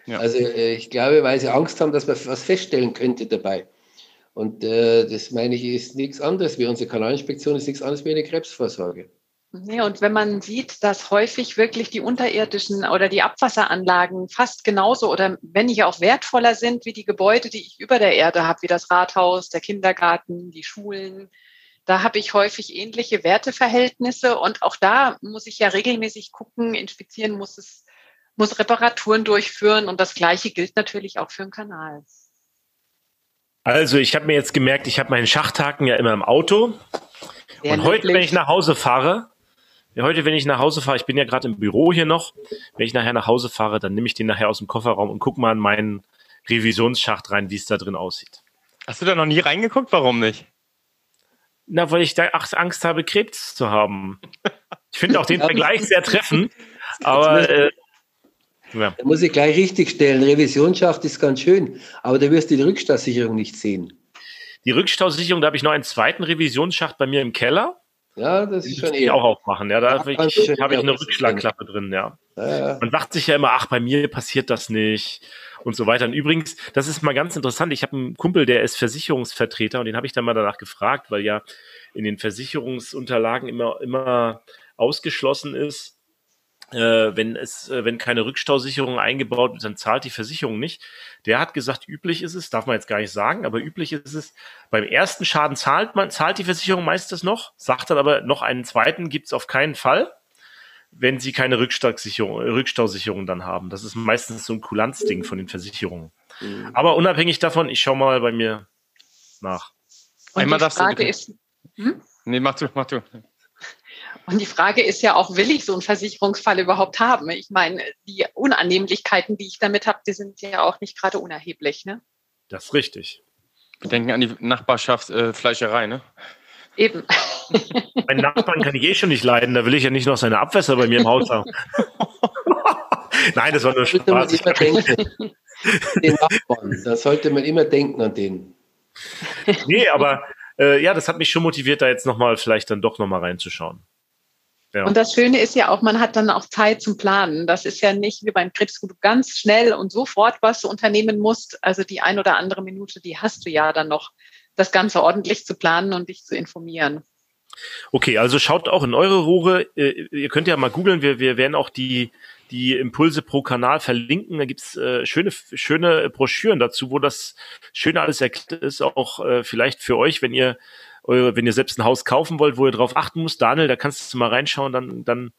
Ja. Also äh, ich glaube, weil sie Angst haben, dass man was feststellen könnte dabei. Und äh, das meine ich, ist nichts anderes wie unsere Kanalinspektion, ist nichts anderes wie eine Krebsvorsorge. Ja, und wenn man sieht, dass häufig wirklich die unterirdischen oder die Abwasseranlagen fast genauso oder wenn nicht auch wertvoller sind wie die Gebäude, die ich über der Erde habe, wie das Rathaus, der Kindergarten, die Schulen, da habe ich häufig ähnliche Werteverhältnisse und auch da muss ich ja regelmäßig gucken, inspizieren muss es, muss Reparaturen durchführen und das Gleiche gilt natürlich auch für den Kanal. Also ich habe mir jetzt gemerkt, ich habe meinen Schachthaken ja immer im Auto. Sehr und heute, wenn ich nach Hause fahre, heute, wenn ich nach Hause fahre, ich bin ja gerade im Büro hier noch, wenn ich nachher nach Hause fahre, dann nehme ich den nachher aus dem Kofferraum und gucke mal in meinen Revisionsschacht rein, wie es da drin aussieht. Hast du da noch nie reingeguckt? Warum nicht? Na, weil ich da Angst habe, Krebs zu haben. Ich finde auch den Vergleich sehr treffend, aber äh, ja. Da muss ich gleich richtig stellen. Revisionsschacht ist ganz schön, aber da wirst du die Rückstandssicherung nicht sehen. Die Rückstausicherung, da habe ich noch einen zweiten Revisionsschacht bei mir im Keller. Ja, das ist schon. Ich auch aufmachen. Ja, da habe ich, hab ich eine Rückschlagklappe drin. Ja. Ja, ja. Man sagt sich ja immer, ach, bei mir passiert das nicht und so weiter. Und übrigens, das ist mal ganz interessant. Ich habe einen Kumpel, der ist Versicherungsvertreter und den habe ich dann mal danach gefragt, weil ja in den Versicherungsunterlagen immer, immer ausgeschlossen ist, äh, wenn es, äh, wenn keine Rückstausicherung eingebaut wird, dann zahlt die Versicherung nicht. Der hat gesagt, üblich ist es, darf man jetzt gar nicht sagen, aber üblich ist es, beim ersten Schaden zahlt man, zahlt die Versicherung meistens noch, sagt dann aber noch einen zweiten gibt's auf keinen Fall, wenn sie keine Rückstausicherung, Rückstausicherung dann haben. Das ist meistens so ein Kulanzding von den Versicherungen. Mhm. Aber unabhängig davon, ich schau mal bei mir nach. Und Einmal die Frage ist, hm? Nee, mach du, mach du. Und die Frage ist ja auch, will ich so einen Versicherungsfall überhaupt haben? Ich meine, die Unannehmlichkeiten, die ich damit habe, die sind ja auch nicht gerade unerheblich. Ne? Das ist richtig. Wir denken an die Nachbarschaftsfleischerei, äh, ne? Eben. Mein Nachbarn kann ich eh schon nicht leiden, da will ich ja nicht noch seine Abwässer bei mir im Haus haben. Nein, das war nur Spaß. Den Nachbarn, da sollte man immer denken an den. Nee, aber äh, ja, das hat mich schon motiviert, da jetzt nochmal vielleicht dann doch nochmal reinzuschauen. Ja. Und das Schöne ist ja auch, man hat dann auch Zeit zum Planen. Das ist ja nicht wie beim Krebs, wo du ganz schnell und sofort was du unternehmen musst. Also die ein oder andere Minute, die hast du ja dann noch, das Ganze ordentlich zu planen und dich zu informieren. Okay, also schaut auch in eure Rohre. Äh, ihr könnt ja mal googeln. Wir, wir werden auch die, die Impulse pro Kanal verlinken. Da gibt's äh, schöne, schöne Broschüren dazu, wo das schöne alles erklärt ist, auch äh, vielleicht für euch, wenn ihr wenn ihr selbst ein Haus kaufen wollt, wo ihr drauf achten müsst. Daniel, da kannst du mal reinschauen, dann, dann,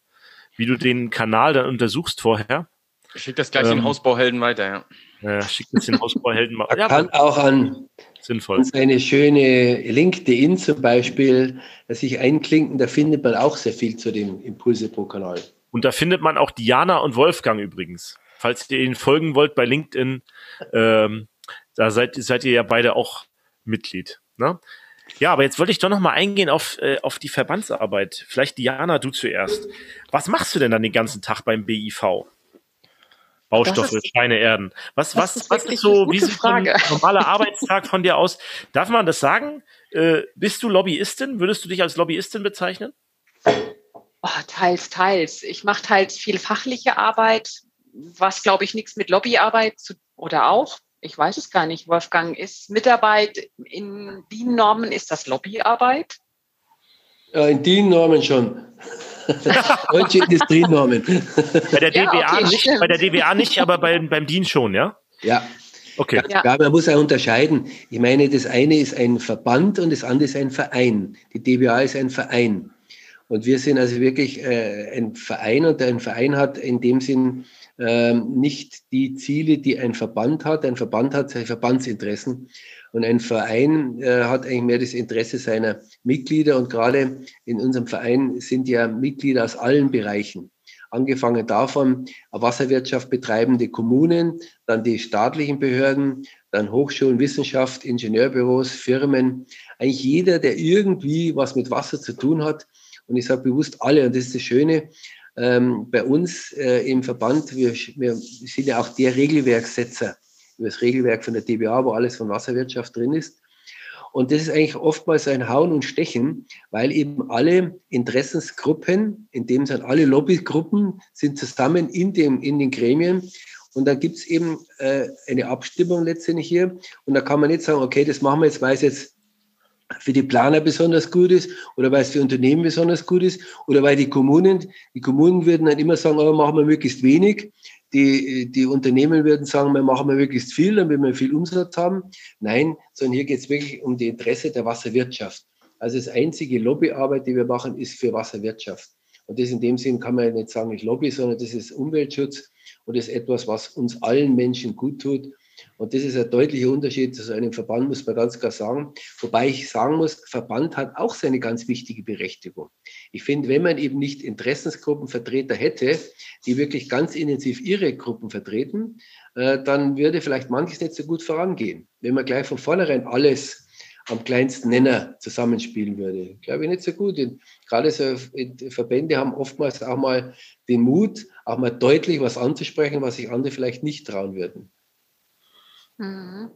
wie du den Kanal dann untersuchst vorher. Schick das gleich ähm, den Hausbauhelden weiter, ja. Ja, schick das den Hausbauhelden mal. Ja, kann auch an sinnvoll. Eine schöne LinkedIn zum Beispiel, dass sich einklinken, da findet man auch sehr viel zu dem Impulse pro Kanal. Und da findet man auch Diana und Wolfgang übrigens. Falls ihr ihnen folgen wollt bei LinkedIn, ähm, da seid, seid ihr ja beide auch Mitglied. Ne? Ja, aber jetzt wollte ich doch noch mal eingehen auf, äh, auf die Verbandsarbeit. Vielleicht Diana, du zuerst. Was machst du denn dann den ganzen Tag beim BIV? Baustoffe, ist, Steine, Erden. Was, was, ist was ist so, wie sieht ein normaler Arbeitstag von dir aus? Darf man das sagen? Äh, bist du Lobbyistin? Würdest du dich als Lobbyistin bezeichnen? Oh, teils, teils. Ich mache teils viel fachliche Arbeit, was glaube ich nichts mit Lobbyarbeit zu, oder auch. Ich weiß es gar nicht, Wolfgang. Ist Mitarbeit in DIN-Normen, ist das Lobbyarbeit? Ja, in DIN-Normen schon. Deutsche Industrienormen. Bei der DBA ja, okay, nicht, bei der DBA nicht, aber bei, beim DIN schon, ja? Ja. Okay. Ja. ja, man muss auch unterscheiden. Ich meine, das eine ist ein Verband und das andere ist ein Verein. Die DBA ist ein Verein. Und wir sind also wirklich äh, ein Verein und ein Verein hat in dem Sinn äh, nicht die Ziele, die ein Verband hat. Ein Verband hat seine Verbandsinteressen und ein Verein äh, hat eigentlich mehr das Interesse seiner Mitglieder. Und gerade in unserem Verein sind ja Mitglieder aus allen Bereichen angefangen davon Wasserwirtschaft betreibende Kommunen, dann die staatlichen Behörden, dann Hochschulen, Wissenschaft, Ingenieurbüros, Firmen. Eigentlich jeder, der irgendwie was mit Wasser zu tun hat, und ich sage bewusst alle, und das ist das Schöne, ähm, bei uns äh, im Verband, wir, wir sind ja auch der Regelwerksetzer über das Regelwerk von der DBA, wo alles von Wasserwirtschaft drin ist. Und das ist eigentlich oftmals ein Hauen und Stechen, weil eben alle Interessensgruppen, in dem sind alle Lobbygruppen, sind zusammen in, dem, in den Gremien. Und dann gibt es eben äh, eine Abstimmung letztendlich hier. Und da kann man nicht sagen, okay, das machen wir jetzt, weil es jetzt für die Planer besonders gut ist oder weil es für Unternehmen besonders gut ist oder weil die Kommunen, die Kommunen würden dann immer sagen, oh, machen wir möglichst wenig. Die, die Unternehmen würden sagen, wir machen wir möglichst viel, damit wir viel Umsatz haben. Nein, sondern hier geht es wirklich um die Interesse der Wasserwirtschaft. Also das einzige Lobbyarbeit, die wir machen, ist für Wasserwirtschaft. Und das in dem Sinn kann man nicht sagen, ich Lobby, sondern das ist Umweltschutz und das ist etwas, was uns allen Menschen gut tut und das ist ein deutlicher Unterschied zu so einem Verband, muss man ganz klar sagen. Wobei ich sagen muss, Verband hat auch seine ganz wichtige Berechtigung. Ich finde, wenn man eben nicht Interessensgruppenvertreter hätte, die wirklich ganz intensiv ihre Gruppen vertreten, äh, dann würde vielleicht manches nicht so gut vorangehen. Wenn man gleich von vornherein alles am kleinsten Nenner zusammenspielen würde. Glaube ich nicht so gut. Gerade so Verbände haben oftmals auch mal den Mut, auch mal deutlich was anzusprechen, was sich andere vielleicht nicht trauen würden. Mhm.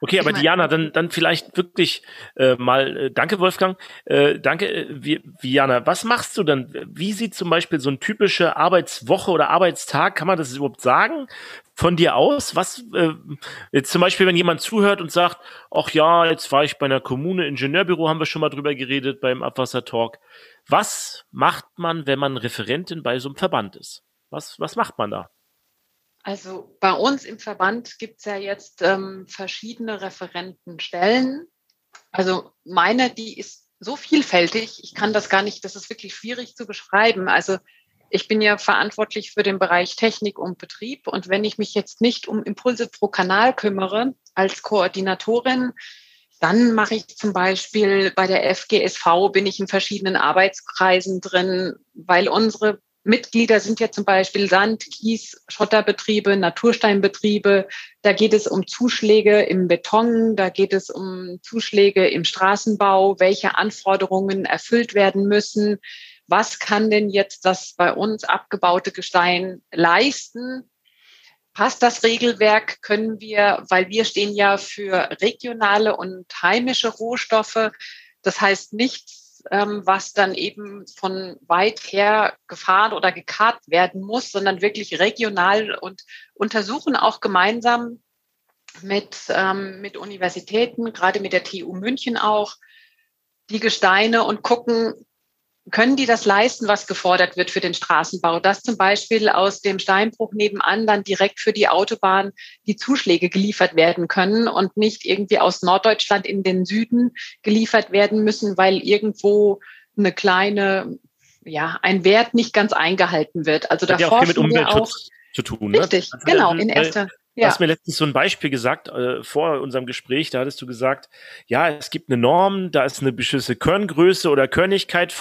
Okay, aber Diana, dann, dann vielleicht wirklich äh, mal, äh, danke Wolfgang, äh, danke äh, Diana, was machst du dann? Wie sieht zum Beispiel so eine typische Arbeitswoche oder Arbeitstag, kann man das überhaupt sagen, von dir aus? Was, äh, jetzt zum Beispiel, wenn jemand zuhört und sagt, ach ja, jetzt war ich bei einer Kommune, Ingenieurbüro, haben wir schon mal drüber geredet beim Abwassertalk. Was macht man, wenn man Referentin bei so einem Verband ist? Was, was macht man da? Also bei uns im Verband gibt es ja jetzt ähm, verschiedene Referentenstellen. Also meine, die ist so vielfältig, ich kann das gar nicht, das ist wirklich schwierig zu beschreiben. Also ich bin ja verantwortlich für den Bereich Technik und Betrieb. Und wenn ich mich jetzt nicht um Impulse pro Kanal kümmere als Koordinatorin, dann mache ich zum Beispiel bei der FGSV, bin ich in verschiedenen Arbeitskreisen drin, weil unsere Mitglieder sind ja zum Beispiel Sand, Kies, Schotterbetriebe, Natursteinbetriebe. Da geht es um Zuschläge im Beton, da geht es um Zuschläge im Straßenbau, welche Anforderungen erfüllt werden müssen. Was kann denn jetzt das bei uns abgebaute Gestein leisten? Passt das Regelwerk? Können wir, weil wir stehen ja für regionale und heimische Rohstoffe. Das heißt nichts ähm, was dann eben von weit her gefahren oder gekarrt werden muss, sondern wirklich regional und untersuchen auch gemeinsam mit, ähm, mit Universitäten, gerade mit der TU München auch, die Gesteine und gucken, können die das leisten, was gefordert wird für den Straßenbau? Dass zum Beispiel aus dem Steinbruch nebenan dann direkt für die Autobahn die Zuschläge geliefert werden können und nicht irgendwie aus Norddeutschland in den Süden geliefert werden müssen, weil irgendwo eine kleine, ja, ein Wert nicht ganz eingehalten wird. Also da ja auch viel mit Umweltschutz zu tun. Ne? Richtig, ne? genau, in erster Du hast mir letztens so ein Beispiel gesagt, äh, vor unserem Gespräch, da hattest du gesagt, ja, es gibt eine Norm, da ist eine bestimmte Körngröße oder Körnigkeit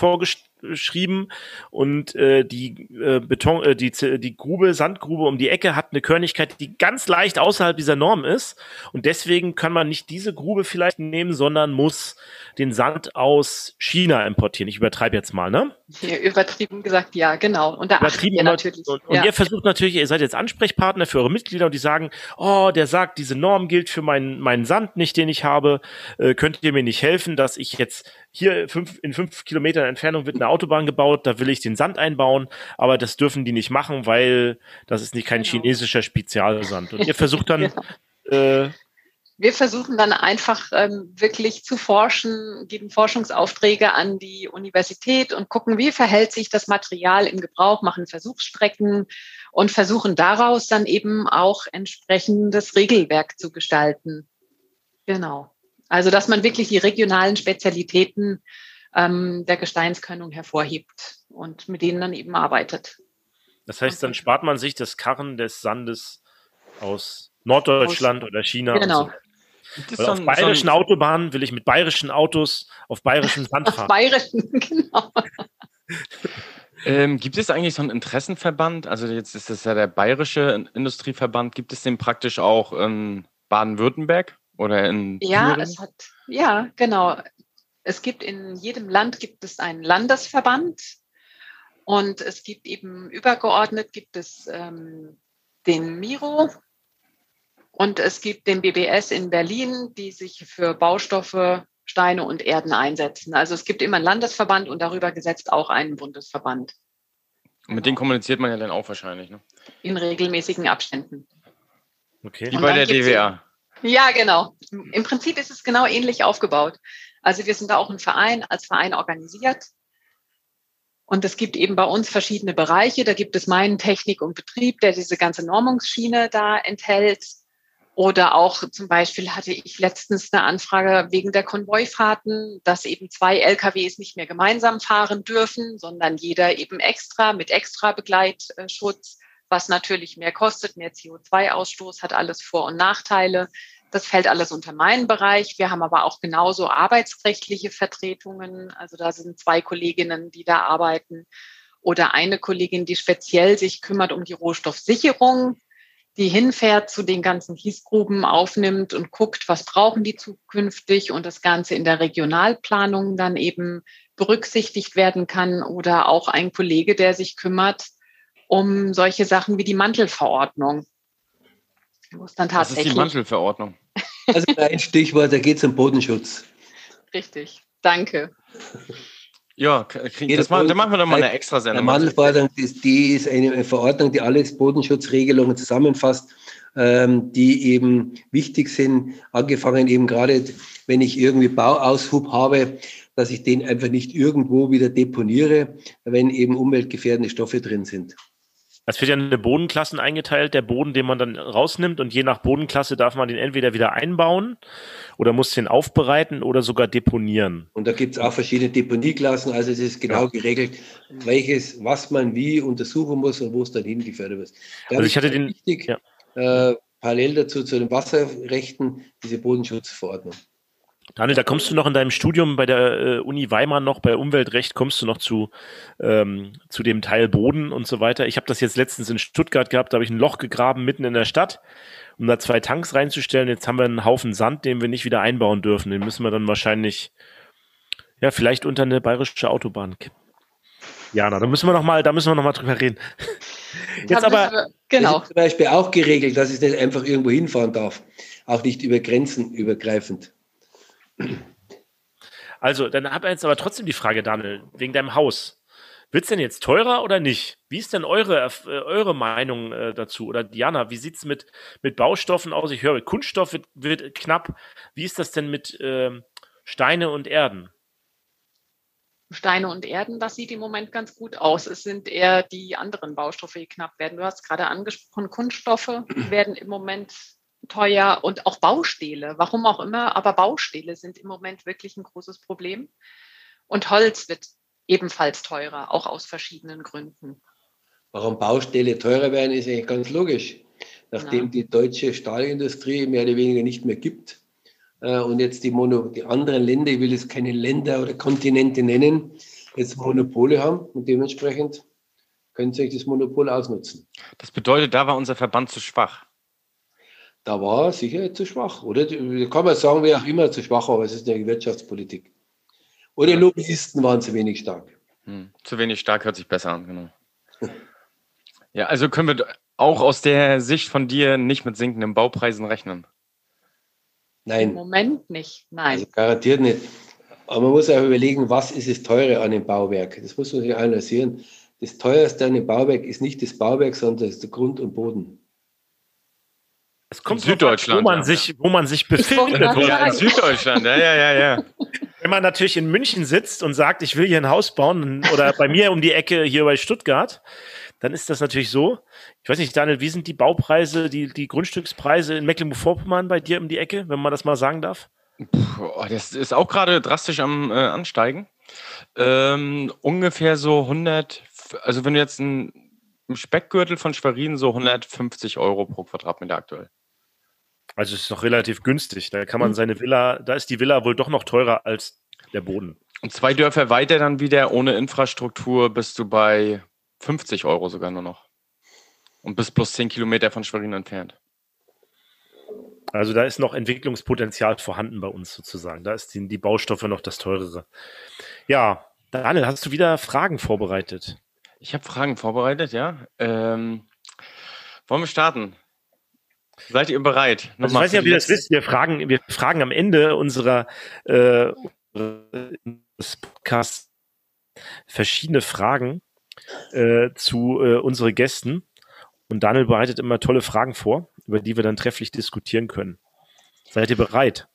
vorgeschrieben und äh, die äh, Beton, äh, die, die Grube, Sandgrube um die Ecke hat eine Körnigkeit, die ganz leicht außerhalb dieser Norm ist und deswegen kann man nicht diese Grube vielleicht nehmen, sondern muss den Sand aus China importieren. Ich übertreibe jetzt mal, ne? Hier, übertrieben gesagt, ja, genau. Und da übertrieben ihr natürlich. Und, und ja. ihr versucht natürlich, ihr seid jetzt Ansprechpartner für eure Mitglieder und die sagen, oh, der sagt, diese Norm gilt für meinen, meinen Sand nicht, den ich habe. Äh, könnt ihr mir nicht helfen, dass ich jetzt hier fünf, in fünf Kilometern Entfernung wird eine Autobahn gebaut, da will ich den Sand einbauen, aber das dürfen die nicht machen, weil das ist nicht kein genau. chinesischer Spezialsand. Und ihr versucht dann, genau. äh, wir versuchen dann einfach ähm, wirklich zu forschen, geben Forschungsaufträge an die Universität und gucken, wie verhält sich das Material im Gebrauch, machen Versuchsstrecken und versuchen daraus dann eben auch entsprechendes Regelwerk zu gestalten. Genau. Also, dass man wirklich die regionalen Spezialitäten ähm, der Gesteinskönnung hervorhebt und mit denen dann eben arbeitet. Das heißt, dann spart man sich das Karren des Sandes aus Norddeutschland aus, oder China. Genau. So. Weil auf bayerischen so Autobahnen will ich mit bayerischen Autos auf bayerischem Sand fahren. Auf bayerischen, genau. Ähm, gibt es eigentlich so einen Interessenverband? Also jetzt ist das ja der bayerische Industrieverband. Gibt es den praktisch auch in Baden-Württemberg oder in Ja, es hat, ja, genau. Es gibt in jedem Land gibt es einen Landesverband und es gibt eben übergeordnet gibt es ähm, den Miro, und es gibt den BBS in Berlin, die sich für Baustoffe, Steine und Erden einsetzen. Also es gibt immer einen Landesverband und darüber gesetzt auch einen Bundesverband. Und mit denen kommuniziert man ja dann auch wahrscheinlich, ne? In regelmäßigen Abständen. Okay. Wie bei der DWA. Ja, genau. Im Prinzip ist es genau ähnlich aufgebaut. Also wir sind da auch ein Verein, als Verein organisiert. Und es gibt eben bei uns verschiedene Bereiche. Da gibt es meinen Technik und Betrieb, der diese ganze Normungsschiene da enthält. Oder auch zum Beispiel hatte ich letztens eine Anfrage wegen der Konvoifahrten, dass eben zwei LKWs nicht mehr gemeinsam fahren dürfen, sondern jeder eben extra mit extra Begleitschutz, was natürlich mehr kostet, mehr CO2-Ausstoß, hat alles Vor- und Nachteile. Das fällt alles unter meinen Bereich. Wir haben aber auch genauso arbeitsrechtliche Vertretungen. Also da sind zwei Kolleginnen, die da arbeiten oder eine Kollegin, die speziell sich kümmert um die Rohstoffsicherung die hinfährt zu den ganzen Kiesgruben, aufnimmt und guckt, was brauchen die zukünftig und das Ganze in der Regionalplanung dann eben berücksichtigt werden kann oder auch ein Kollege, der sich kümmert um solche Sachen wie die Mantelverordnung. Wo dann tatsächlich, was ist die Mantelverordnung? Also ein Stichwort, da geht es um Bodenschutz. Richtig, danke. Ja, das machen, dann machen wir doch mal eine extra Sendung. Der Mandelverordnung, die ist eine Verordnung, die alle Bodenschutzregelungen zusammenfasst, ähm, die eben wichtig sind, angefangen eben gerade, wenn ich irgendwie Bauaushub habe, dass ich den einfach nicht irgendwo wieder deponiere, wenn eben umweltgefährdende Stoffe drin sind. Es wird ja in Bodenklassen eingeteilt, der Boden, den man dann rausnimmt und je nach Bodenklasse darf man den entweder wieder einbauen oder muss den aufbereiten oder sogar deponieren. Und da gibt es auch verschiedene Deponieklassen, also es ist genau ja. geregelt, welches, was man wie untersuchen muss und wo es dann hingefördert wird. Da also ich hatte den, wichtig, ja. äh, parallel dazu zu den Wasserrechten, diese Bodenschutzverordnung. Daniel, da kommst du noch in deinem Studium bei der äh, Uni Weimar noch, bei Umweltrecht, kommst du noch zu, ähm, zu dem Teil Boden und so weiter. Ich habe das jetzt letztens in Stuttgart gehabt, da habe ich ein Loch gegraben mitten in der Stadt, um da zwei Tanks reinzustellen. Jetzt haben wir einen Haufen Sand, den wir nicht wieder einbauen dürfen. Den müssen wir dann wahrscheinlich, ja, vielleicht unter eine bayerische Autobahn kippen. Jana, da müssen wir noch mal, da müssen wir noch mal drüber reden. Jetzt aber, genau. Das ist zum Beispiel auch geregelt, dass ich nicht einfach irgendwo hinfahren darf. Auch nicht über Grenzen übergreifend. Also, dann habe ich jetzt aber trotzdem die Frage, Daniel, wegen deinem Haus. Wird es denn jetzt teurer oder nicht? Wie ist denn eure, äh, eure Meinung äh, dazu? Oder Diana, wie sieht es mit, mit Baustoffen aus? Ich höre, Kunststoff wird, wird knapp. Wie ist das denn mit äh, Steine und Erden? Steine und Erden, das sieht im Moment ganz gut aus. Es sind eher die anderen Baustoffe, die knapp werden. Du hast gerade angesprochen, Kunststoffe werden im Moment teuer und auch Baustähle, warum auch immer, aber Baustähle sind im Moment wirklich ein großes Problem. Und Holz wird ebenfalls teurer, auch aus verschiedenen Gründen. Warum Baustähle teurer werden, ist eigentlich ganz logisch. Nachdem ja. die deutsche Stahlindustrie mehr oder weniger nicht mehr gibt äh, und jetzt die, Mono, die anderen Länder, ich will jetzt keine Länder oder Kontinente nennen, jetzt Monopole haben und dementsprechend können sie sich das Monopol ausnutzen. Das bedeutet, da war unser Verband zu schwach da war sicher zu schwach. Oder kann man sagen, wer auch immer zu schwach, aber es ist eine Wirtschaftspolitik. Oder Lobbyisten waren zu wenig stark. Hm. Zu wenig stark hört sich besser an, genau. ja, also können wir auch aus der Sicht von dir nicht mit sinkenden Baupreisen rechnen? Nein. Im Moment nicht, nein. Also garantiert nicht. Aber man muss auch überlegen, was ist das Teure an dem Bauwerk? Das muss man sich analysieren. Das teuerste an dem Bauwerk ist nicht das Bauwerk, sondern das der Grund und Boden. Es kommt Süddeutschland, wo man ja. sich, wo man sich befindet. In Süddeutschland, ja, ja, ja, ja. Wenn man natürlich in München sitzt und sagt, ich will hier ein Haus bauen oder bei mir um die Ecke hier bei Stuttgart, dann ist das natürlich so. Ich weiß nicht, Daniel, wie sind die Baupreise, die, die Grundstückspreise in Mecklenburg-Vorpommern bei dir um die Ecke, wenn man das mal sagen darf? Puh, das ist auch gerade drastisch am äh, Ansteigen. Ähm, ungefähr so 100, also wenn du jetzt ein im Speckgürtel von Schwerin so 150 Euro pro Quadratmeter aktuell. Also es ist noch relativ günstig. Da kann man mhm. seine Villa, da ist die Villa wohl doch noch teurer als der Boden. Und zwei Dörfer weiter dann wieder ohne Infrastruktur bist du bei 50 Euro sogar nur noch. Und bist plus 10 Kilometer von Schwerin entfernt. Also da ist noch Entwicklungspotenzial vorhanden bei uns sozusagen. Da ist die, die Baustoffe noch das teurere. Ja, Daniel, hast du wieder Fragen vorbereitet? Ich habe Fragen vorbereitet, ja. Ähm, wollen wir starten? Seid ihr bereit? Also ich weiß nicht, ob ihr das wisst. Wir fragen, wir fragen am Ende unserer äh, Podcasts verschiedene Fragen äh, zu äh, unseren Gästen. Und Daniel bereitet immer tolle Fragen vor, über die wir dann trefflich diskutieren können. Seid ihr bereit?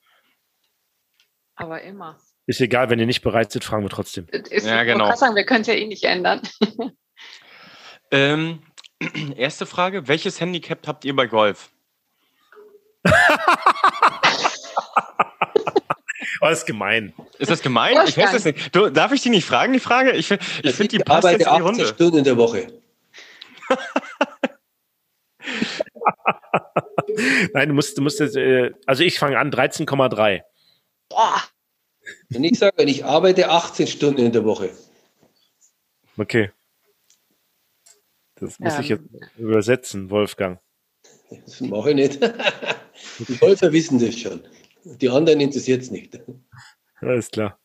Aber immer. Ist egal, wenn ihr nicht bereit seid, fragen wir trotzdem. Ist, ja, genau. Ich sagen, wir können es ja eh nicht ändern. ähm, erste Frage: Welches Handicap habt ihr bei Golf? Oh, das ist gemein. Ist das gemein? Ich weiß das nicht. Du, darf ich die nicht fragen, die Frage? Ich, ich finde, die passt jetzt in die Runde. Stunden in der Woche. Nein, du musst, du musst jetzt, äh, also ich fange an, 13,3. Boah. Wenn ich sage, ich arbeite 18 Stunden in der Woche. Okay. Das muss ähm. ich jetzt übersetzen, Wolfgang. Das mache ich nicht. Die Golfer wissen das schon. Die anderen interessiert es nicht. Alles klar.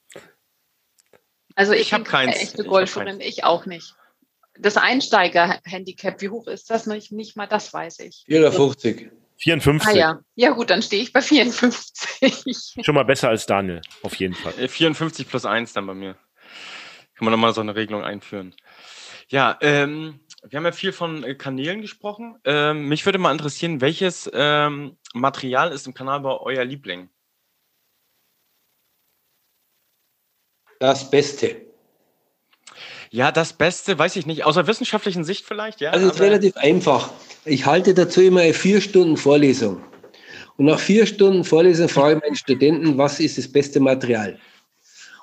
Also ich, ich habe keine echte Golferin, ich, ich, auch nicht. Das Einsteiger-Handicap, wie hoch ist das? Nicht, nicht mal das weiß ich. 54. 54. Ah ja, ja gut, dann stehe ich bei 54. Schon mal besser als Daniel, auf jeden Fall. 54 plus 1 dann bei mir. Kann man nochmal so eine Regelung einführen. Ja, ähm, wir haben ja viel von äh, Kanälen gesprochen. Ähm, mich würde mal interessieren, welches ähm, Material ist im Kanal bei euer Liebling? Das Beste. Ja, das Beste, weiß ich nicht. Aus der wissenschaftlichen Sicht vielleicht, ja. Also es ist relativ einfach. Ich halte dazu immer eine vier Stunden Vorlesung. Und nach vier Stunden Vorlesung frage ich meinen Studenten, was ist das beste Material?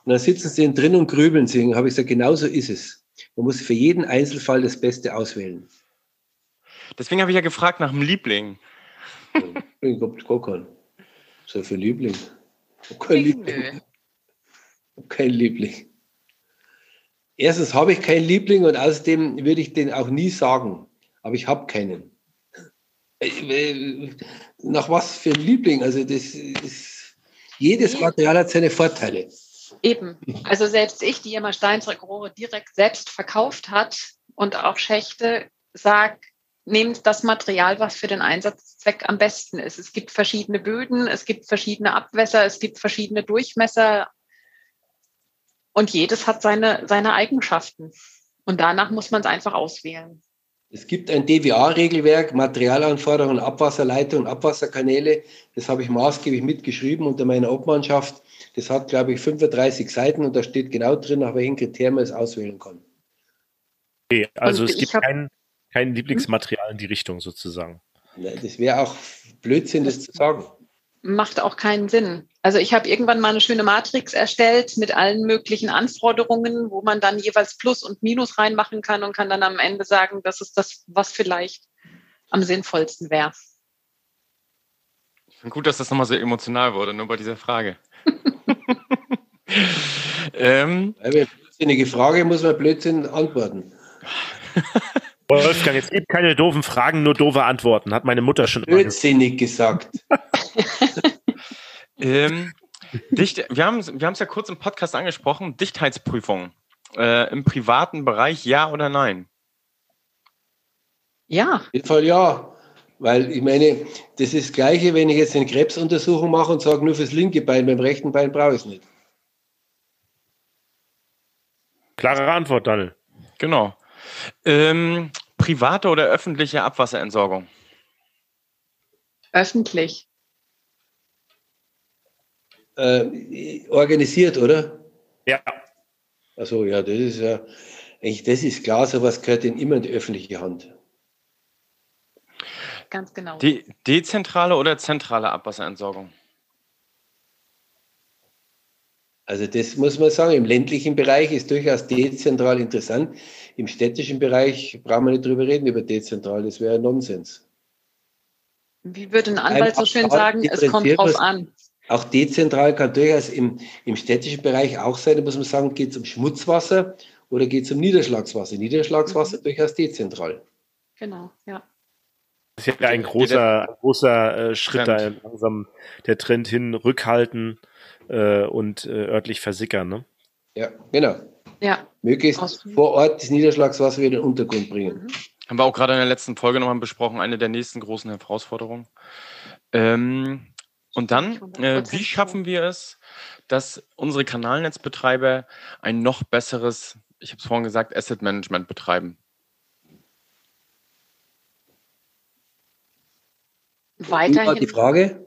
Und dann sitzen sie drin und grübeln sie. Und habe ich gesagt, genau so ist es. Man muss für jeden Einzelfall das Beste auswählen. Deswegen habe ich ja gefragt nach dem Liebling. Ich habe gar keinen. Was ist ja für Liebling? Kein Liebling. Kein Liebling. Erstens habe ich keinen Liebling und außerdem würde ich den auch nie sagen. Aber ich habe keinen. Nach was für ein Liebling? Also das ist, jedes Material hat seine Vorteile. Eben. Also selbst ich, die immer Steinzeugrohre direkt selbst verkauft hat und auch Schächte, sag, nehmt das Material, was für den Einsatzzweck am besten ist. Es gibt verschiedene Böden, es gibt verschiedene Abwässer, es gibt verschiedene Durchmesser und jedes hat seine, seine Eigenschaften. Und danach muss man es einfach auswählen. Es gibt ein DWA-Regelwerk, Materialanforderungen, Abwasserleitung, Abwasserkanäle. Das habe ich maßgeblich mitgeschrieben unter meiner Obmannschaft. Das hat, glaube ich, 35 Seiten und da steht genau drin, nach welchen Kriterien man es auswählen kann. Okay, also und es gibt kein, kein Lieblingsmaterial in die Richtung sozusagen. Das wäre auch Blödsinn, das zu sagen. Macht auch keinen Sinn. Also ich habe irgendwann mal eine schöne Matrix erstellt mit allen möglichen Anforderungen, wo man dann jeweils Plus und Minus reinmachen kann und kann dann am Ende sagen, das ist das, was vielleicht am sinnvollsten wäre. Ich finde gut, dass das nochmal so emotional wurde, nur bei dieser Frage. ähm, blödsinnige Frage muss man Blödsinn antworten. Wolfgang, es gibt keine doofen Fragen, nur doofe Antworten, hat meine Mutter schon Blödsinnig gesagt. ähm, dicht, wir haben wir es ja kurz im Podcast angesprochen, Dichtheitsprüfung. Äh, Im privaten Bereich ja oder nein? Ja. Auf jeden Fall ja. Weil ich meine, das ist das Gleiche, wenn ich jetzt eine Krebsuntersuchung mache und sage, nur fürs linke Bein, beim rechten Bein brauche ich es nicht. Klare Antwort, Daniel. Genau. Ähm, private oder öffentliche Abwasserentsorgung? Öffentlich. Äh, organisiert, oder? Ja. Also ja, das ist ja, eigentlich, das ist klar, sowas gehört in immer in die öffentliche Hand. Ganz genau. De dezentrale oder zentrale Abwasserentsorgung? Also das muss man sagen, im ländlichen Bereich ist durchaus dezentral interessant. Im städtischen Bereich brauchen wir nicht drüber reden, über dezentral, das wäre Nonsens. Wie würde ein Anwalt so schön sagen, es kommt drauf an. Auch dezentral kann durchaus im, im städtischen Bereich auch sein, da muss man sagen, geht es um Schmutzwasser oder geht es um Niederschlagswasser? Niederschlagswasser mhm. durchaus dezentral. Genau, ja. Das ist ja ein großer, großer äh, Schritt Trend. da langsam der Trend hin, rückhalten äh, und äh, örtlich versickern. Ne? Ja, genau. Ja. Möglichst Aus vor Ort das Niederschlagswasser wieder in den Untergrund bringen. Mhm. Haben wir auch gerade in der letzten Folge nochmal besprochen, eine der nächsten großen Herausforderungen. Ähm, und dann, äh, wie schaffen wir es, dass unsere Kanalnetzbetreiber ein noch besseres, ich habe es vorhin gesagt, Asset Management betreiben? Weiterhin. Die Frage?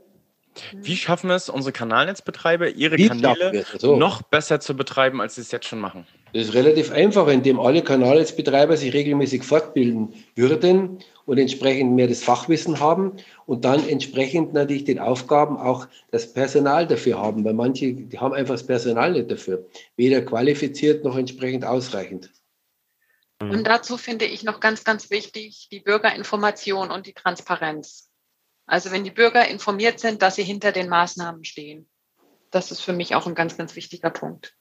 Wie schaffen es unsere Kanalnetzbetreiber, ihre Wie Kanäle so. noch besser zu betreiben, als sie es jetzt schon machen? Das ist relativ einfach, indem alle Kanalnetzbetreiber sich regelmäßig fortbilden würden und entsprechend mehr das Fachwissen haben und dann entsprechend natürlich den Aufgaben auch das Personal dafür haben, weil manche die haben einfach das Personal nicht dafür, weder qualifiziert noch entsprechend ausreichend. Und dazu finde ich noch ganz, ganz wichtig die Bürgerinformation und die Transparenz. Also wenn die Bürger informiert sind, dass sie hinter den Maßnahmen stehen. Das ist für mich auch ein ganz, ganz wichtiger Punkt.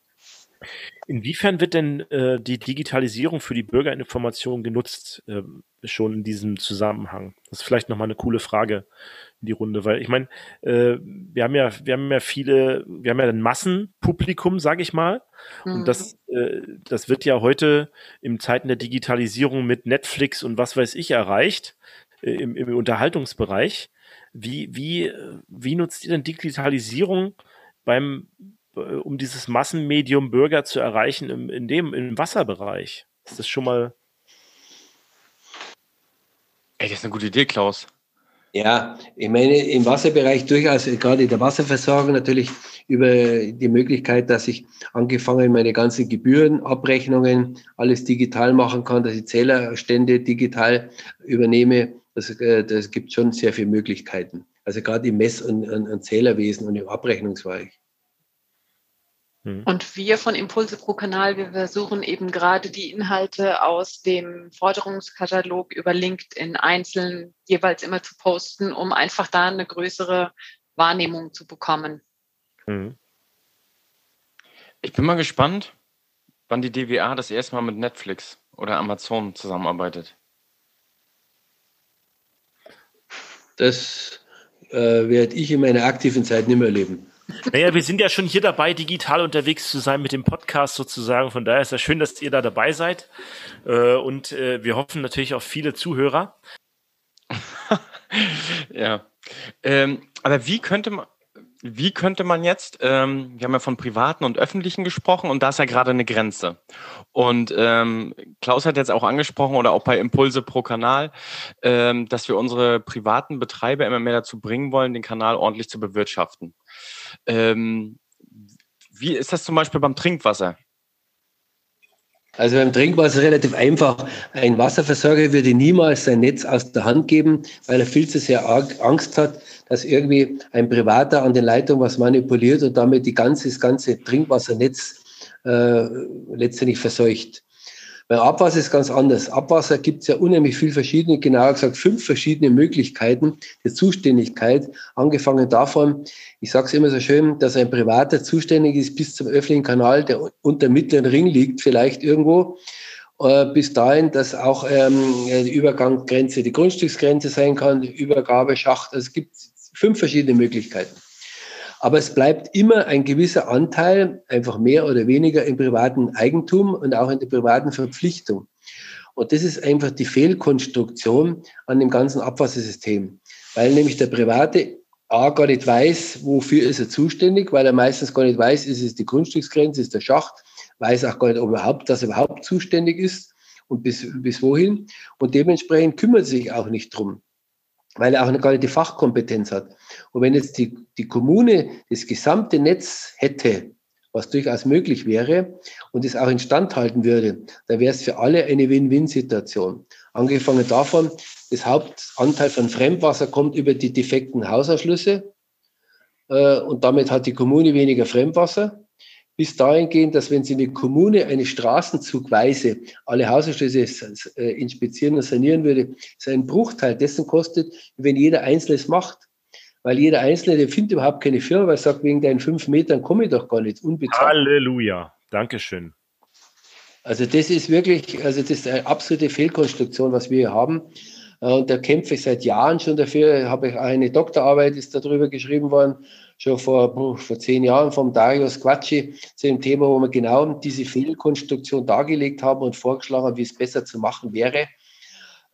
Inwiefern wird denn äh, die Digitalisierung für die Bürgerinformation genutzt, äh, schon in diesem Zusammenhang? Das ist vielleicht nochmal eine coole Frage in die Runde, weil ich meine, äh, wir haben ja, wir haben ja viele, wir haben ja ein Massenpublikum, sage ich mal, mhm. und das, äh, das wird ja heute im Zeiten der Digitalisierung mit Netflix und was weiß ich erreicht äh, im, im Unterhaltungsbereich. Wie, wie, wie nutzt ihr denn Digitalisierung beim, äh, um dieses Massenmedium Bürger zu erreichen im, in dem, im Wasserbereich? Ist das schon mal. Ey, das ist eine gute Idee, Klaus. Ja, ich meine, im Wasserbereich durchaus, gerade in der Wasserversorgung natürlich über die Möglichkeit, dass ich angefangen meine ganzen Gebühren, Abrechnungen, alles digital machen kann, dass ich Zählerstände digital übernehme. Das, äh, das gibt schon sehr viele Möglichkeiten. Also gerade im Mess- und, und, und Zählerwesen und im Abrechnungsbereich. Mhm. Und wir von Impulse pro Kanal, wir versuchen eben gerade die Inhalte aus dem Forderungskatalog über LinkedIn einzeln jeweils immer zu posten, um einfach da eine größere Wahrnehmung zu bekommen. Mhm. Ich bin mal gespannt, wann die DWA das erste Mal mit Netflix oder Amazon zusammenarbeitet. Das äh, werde ich in meiner aktiven Zeit nicht mehr erleben. Naja, wir sind ja schon hier dabei, digital unterwegs zu sein mit dem Podcast sozusagen. Von daher ist es schön, dass ihr da dabei seid. Äh, und äh, wir hoffen natürlich auf viele Zuhörer. ja. Ähm, aber wie könnte man, wie könnte man jetzt, ähm, wir haben ja von privaten und öffentlichen gesprochen und da ist ja gerade eine Grenze. Und ähm, Klaus hat jetzt auch angesprochen oder auch bei Impulse pro Kanal, ähm, dass wir unsere privaten Betreiber immer mehr dazu bringen wollen, den Kanal ordentlich zu bewirtschaften. Ähm, wie ist das zum Beispiel beim Trinkwasser? Also beim Trinkwasser relativ einfach. Ein Wasserversorger würde niemals sein Netz aus der Hand geben, weil er viel zu sehr Angst hat, dass irgendwie ein Privater an den Leitungen was manipuliert und damit die ganze, das ganze Trinkwassernetz äh, letztendlich verseucht. Bei Abwasser ist ganz anders. Abwasser gibt es ja unheimlich viel verschiedene, genauer gesagt fünf verschiedene Möglichkeiten der Zuständigkeit. Angefangen davon, ich sage es immer so schön, dass ein Privater zuständig ist bis zum öffentlichen Kanal, der unter mittleren Ring liegt, vielleicht irgendwo. Äh, bis dahin, dass auch ähm, die Übergangsgrenze die Grundstücksgrenze sein kann, die Übergabeschacht. Also es gibt fünf verschiedene Möglichkeiten. Aber es bleibt immer ein gewisser Anteil, einfach mehr oder weniger im privaten Eigentum und auch in der privaten Verpflichtung. Und das ist einfach die Fehlkonstruktion an dem ganzen Abwassersystem. Weil nämlich der Private A gar nicht weiß, wofür ist er zuständig, weil er meistens gar nicht weiß, ist es die Grundstücksgrenze, ist der Schacht, weiß auch gar nicht, ob er überhaupt, dass er überhaupt zuständig ist und bis, bis wohin. Und dementsprechend kümmert er sich auch nicht drum weil er auch gar nicht die Fachkompetenz hat. Und wenn jetzt die, die Kommune das gesamte Netz hätte, was durchaus möglich wäre und es auch instand halten würde, dann wäre es für alle eine Win-Win-Situation. Angefangen davon, das Hauptanteil von Fremdwasser kommt über die defekten Hausanschlüsse äh, und damit hat die Kommune weniger Fremdwasser bis dahin gehen, dass wenn Sie eine Kommune eine Straßenzugweise alle Hausanschlüsse äh, inspizieren und sanieren würde, es einen Bruchteil dessen kostet, wenn jeder Einzelne es macht. Weil jeder Einzelne, der findet überhaupt keine Firma, weil er sagt, wegen deinen fünf Metern komme ich doch gar nicht unbezahlt. Halleluja. Dankeschön. Also das ist wirklich, also das ist eine absolute Fehlkonstruktion, was wir hier haben. Äh, und da kämpfe ich seit Jahren schon dafür. Habe ich eine Doktorarbeit ist darüber geschrieben worden schon vor, vor zehn Jahren vom Darius Quatschi zu dem Thema, wo wir genau diese Fehlkonstruktion dargelegt haben und vorgeschlagen haben, wie es besser zu machen wäre.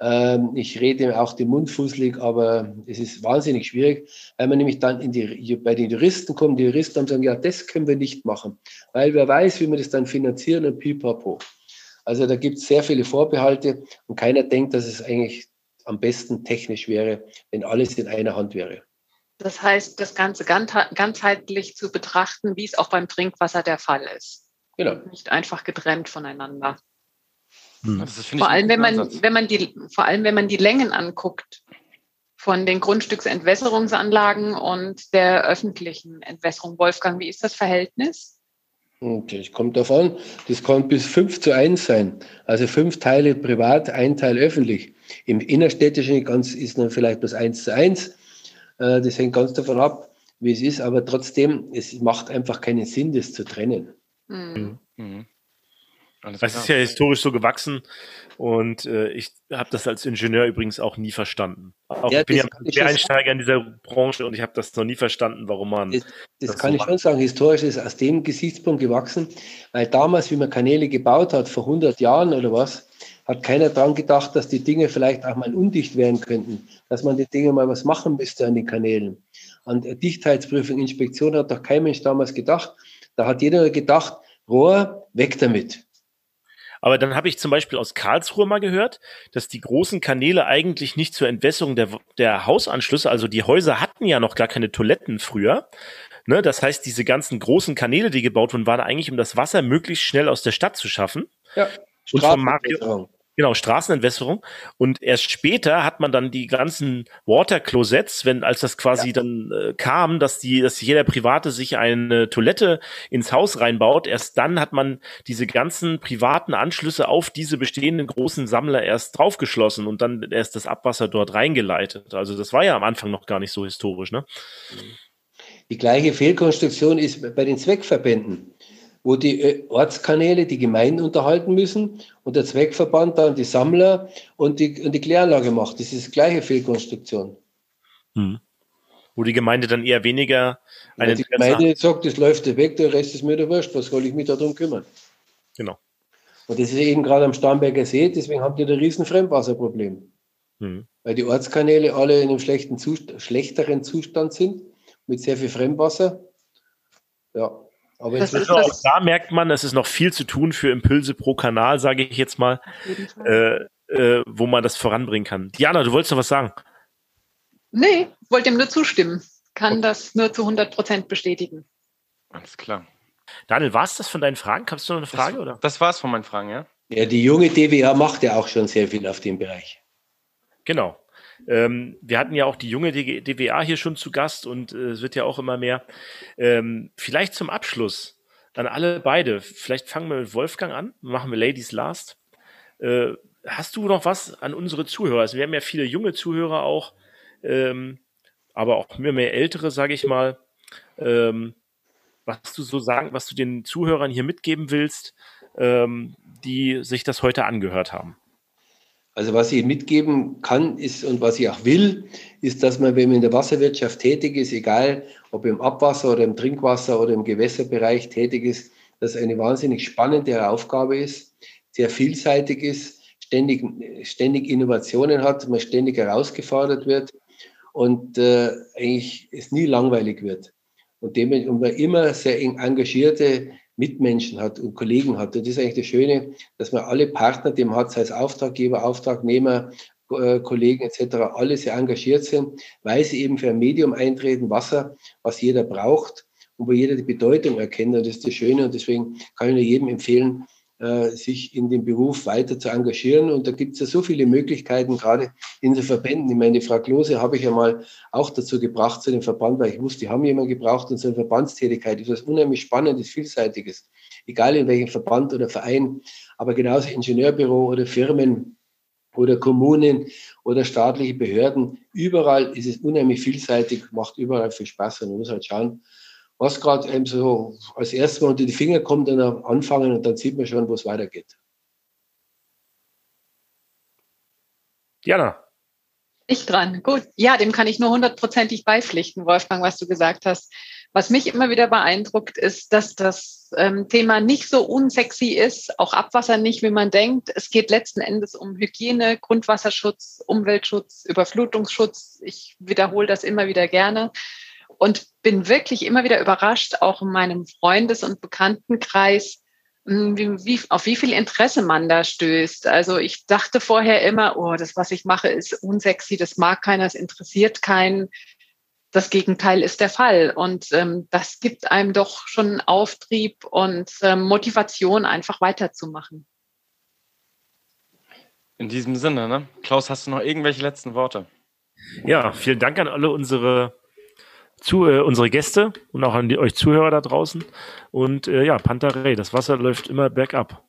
Ähm, ich rede auch den Mund fußlig, aber es ist wahnsinnig schwierig, weil man nämlich dann die, bei den Juristen kommt. Die Juristen haben sagen, ja, das können wir nicht machen, weil wer weiß, wie wir das dann finanzieren und pipapo. Also da gibt es sehr viele Vorbehalte und keiner denkt, dass es eigentlich am besten technisch wäre, wenn alles in einer Hand wäre. Das heißt, das Ganze ganzheitlich zu betrachten, wie es auch beim Trinkwasser der Fall ist. Genau. Nicht einfach getrennt voneinander. Hm. vor, allem, wenn man, wenn man die, vor allem, wenn man die Längen anguckt von den Grundstücksentwässerungsanlagen und der öffentlichen Entwässerung. Wolfgang, wie ist das Verhältnis? Okay, es kommt davon, das kann bis 5 zu 1 sein. Also fünf Teile privat, ein Teil öffentlich. Im innerstädtischen ganz ist dann vielleicht bloß 1 zu 1. Äh, das hängt ganz davon ab, wie es ist, aber trotzdem, es macht einfach keinen Sinn, das zu trennen. Mhm. Mhm. Es ist ja historisch so gewachsen und äh, ich habe das als Ingenieur übrigens auch nie verstanden. Auch ja, ich bin ja Einsteiger in dieser Branche und ich habe das noch nie verstanden, warum man. Das, das, das kann so ich macht. schon sagen. Historisch ist aus dem Gesichtspunkt gewachsen, weil damals, wie man Kanäle gebaut hat, vor 100 Jahren oder was, hat keiner dran gedacht, dass die Dinge vielleicht auch mal undicht werden könnten, dass man die Dinge mal was machen müsste an den Kanälen. An Dichtheitsprüfung, Inspektion hat doch kein Mensch damals gedacht. Da hat jeder gedacht, Rohr, weg damit. Aber dann habe ich zum Beispiel aus Karlsruhe mal gehört, dass die großen Kanäle eigentlich nicht zur Entwässerung der, der Hausanschlüsse, also die Häuser hatten ja noch gar keine Toiletten früher. Ne, das heißt, diese ganzen großen Kanäle, die gebaut wurden, waren eigentlich, um das Wasser möglichst schnell aus der Stadt zu schaffen. Ja. Und von Mario, Genau, Straßenentwässerung. Und erst später hat man dann die ganzen Water Closets, wenn, als das quasi ja. dann äh, kam, dass die, dass jeder Private sich eine Toilette ins Haus reinbaut. Erst dann hat man diese ganzen privaten Anschlüsse auf diese bestehenden großen Sammler erst draufgeschlossen und dann erst das Abwasser dort reingeleitet. Also das war ja am Anfang noch gar nicht so historisch, ne? Die gleiche Fehlkonstruktion ist bei den Zweckverbänden wo die äh, Ortskanäle die Gemeinden unterhalten müssen und der Zweckverband dann die Sammler und die, und die Kläranlage macht. Das ist die gleiche Fehlkonstruktion. Hm. Wo die Gemeinde dann eher weniger eine ja, Die Gemeinde hat. sagt, das läuft weg, der Rest ist mir der Wurscht, was soll ich mich darum kümmern? Genau. Und das ist eben gerade am Starnberger See, deswegen habt ihr ein riesen Fremdwasserproblem. Hm. Weil die Ortskanäle alle in einem schlechten Zustand, schlechteren Zustand sind, mit sehr viel Fremdwasser. Ja, aber das ist auch da merkt man, es ist noch viel zu tun für Impulse pro Kanal, sage ich jetzt mal, äh, äh, wo man das voranbringen kann. Diana, du wolltest noch was sagen? Nee, wollte ihm nur zustimmen. Kann okay. das nur zu 100 Prozent bestätigen. Alles klar. Daniel, war es das von deinen Fragen? Hast du noch eine Frage? Das, oder? das war es von meinen Fragen, ja. Ja, die junge DWA macht ja auch schon sehr viel auf dem Bereich. Genau. Ähm, wir hatten ja auch die junge DWA hier schon zu Gast und äh, es wird ja auch immer mehr. Ähm, vielleicht zum Abschluss an alle beide. Vielleicht fangen wir mit Wolfgang an, machen wir Ladies Last. Äh, hast du noch was an unsere Zuhörer? Also wir haben ja viele junge Zuhörer auch, ähm, aber auch mehr, mehr ältere, sage ich mal. Ähm, was du so sagen, was du den Zuhörern hier mitgeben willst, ähm, die sich das heute angehört haben. Also was ich mitgeben kann ist und was ich auch will, ist, dass man, wenn man in der Wasserwirtschaft tätig ist, egal ob im Abwasser oder im Trinkwasser oder im Gewässerbereich tätig ist, dass eine wahnsinnig spannende Aufgabe ist, sehr vielseitig ist, ständig, ständig Innovationen hat, man ständig herausgefordert wird und äh, eigentlich es nie langweilig wird. Und, dem, und man immer sehr engagierte Mitmenschen hat und Kollegen hat. Und das ist eigentlich das Schöne, dass man alle Partner, die man hat, sei es Auftraggeber, Auftragnehmer, äh, Kollegen etc., alle sehr engagiert sind, weil sie eben für ein Medium eintreten, Wasser, was jeder braucht und wo jeder die Bedeutung erkennt. Und das ist das Schöne. Und deswegen kann ich nur jedem empfehlen, sich in dem Beruf weiter zu engagieren. Und da gibt es ja so viele Möglichkeiten, gerade in den Verbänden. Ich meine, die Frau Klose habe ich ja mal auch dazu gebracht zu dem Verband, weil ich wusste, die haben jemanden gebraucht und so eine Verbandstätigkeit ist was unheimlich Spannendes, Vielseitiges. Egal in welchem Verband oder Verein, aber genauso Ingenieurbüro oder Firmen oder Kommunen oder staatliche Behörden. Überall ist es unheimlich vielseitig, macht überall viel Spaß und man muss halt schauen, was gerade eben so als erstes mal unter die Finger kommt und dann anfangen und dann sieht man schon, wo es weitergeht. Diana. Ich dran. Gut. Ja, dem kann ich nur hundertprozentig beipflichten, Wolfgang, was du gesagt hast. Was mich immer wieder beeindruckt, ist, dass das ähm, Thema nicht so unsexy ist, auch Abwasser nicht, wie man denkt. Es geht letzten Endes um Hygiene, Grundwasserschutz, Umweltschutz, Überflutungsschutz. Ich wiederhole das immer wieder gerne und bin wirklich immer wieder überrascht, auch in meinem Freundes- und Bekanntenkreis, hm, wie, wie, auf wie viel Interesse man da stößt. Also ich dachte vorher immer, oh, das, was ich mache, ist unsexy, das mag keiner, es interessiert keinen. Das Gegenteil ist der Fall. Und ähm, das gibt einem doch schon Auftrieb und ähm, Motivation, einfach weiterzumachen. In diesem Sinne, ne? Klaus, hast du noch irgendwelche letzten Worte? Ja, vielen Dank an alle unsere zu, äh, unsere Gäste und auch an die, euch Zuhörer da draußen. Und äh, ja, Pantarei, das Wasser läuft immer bergab.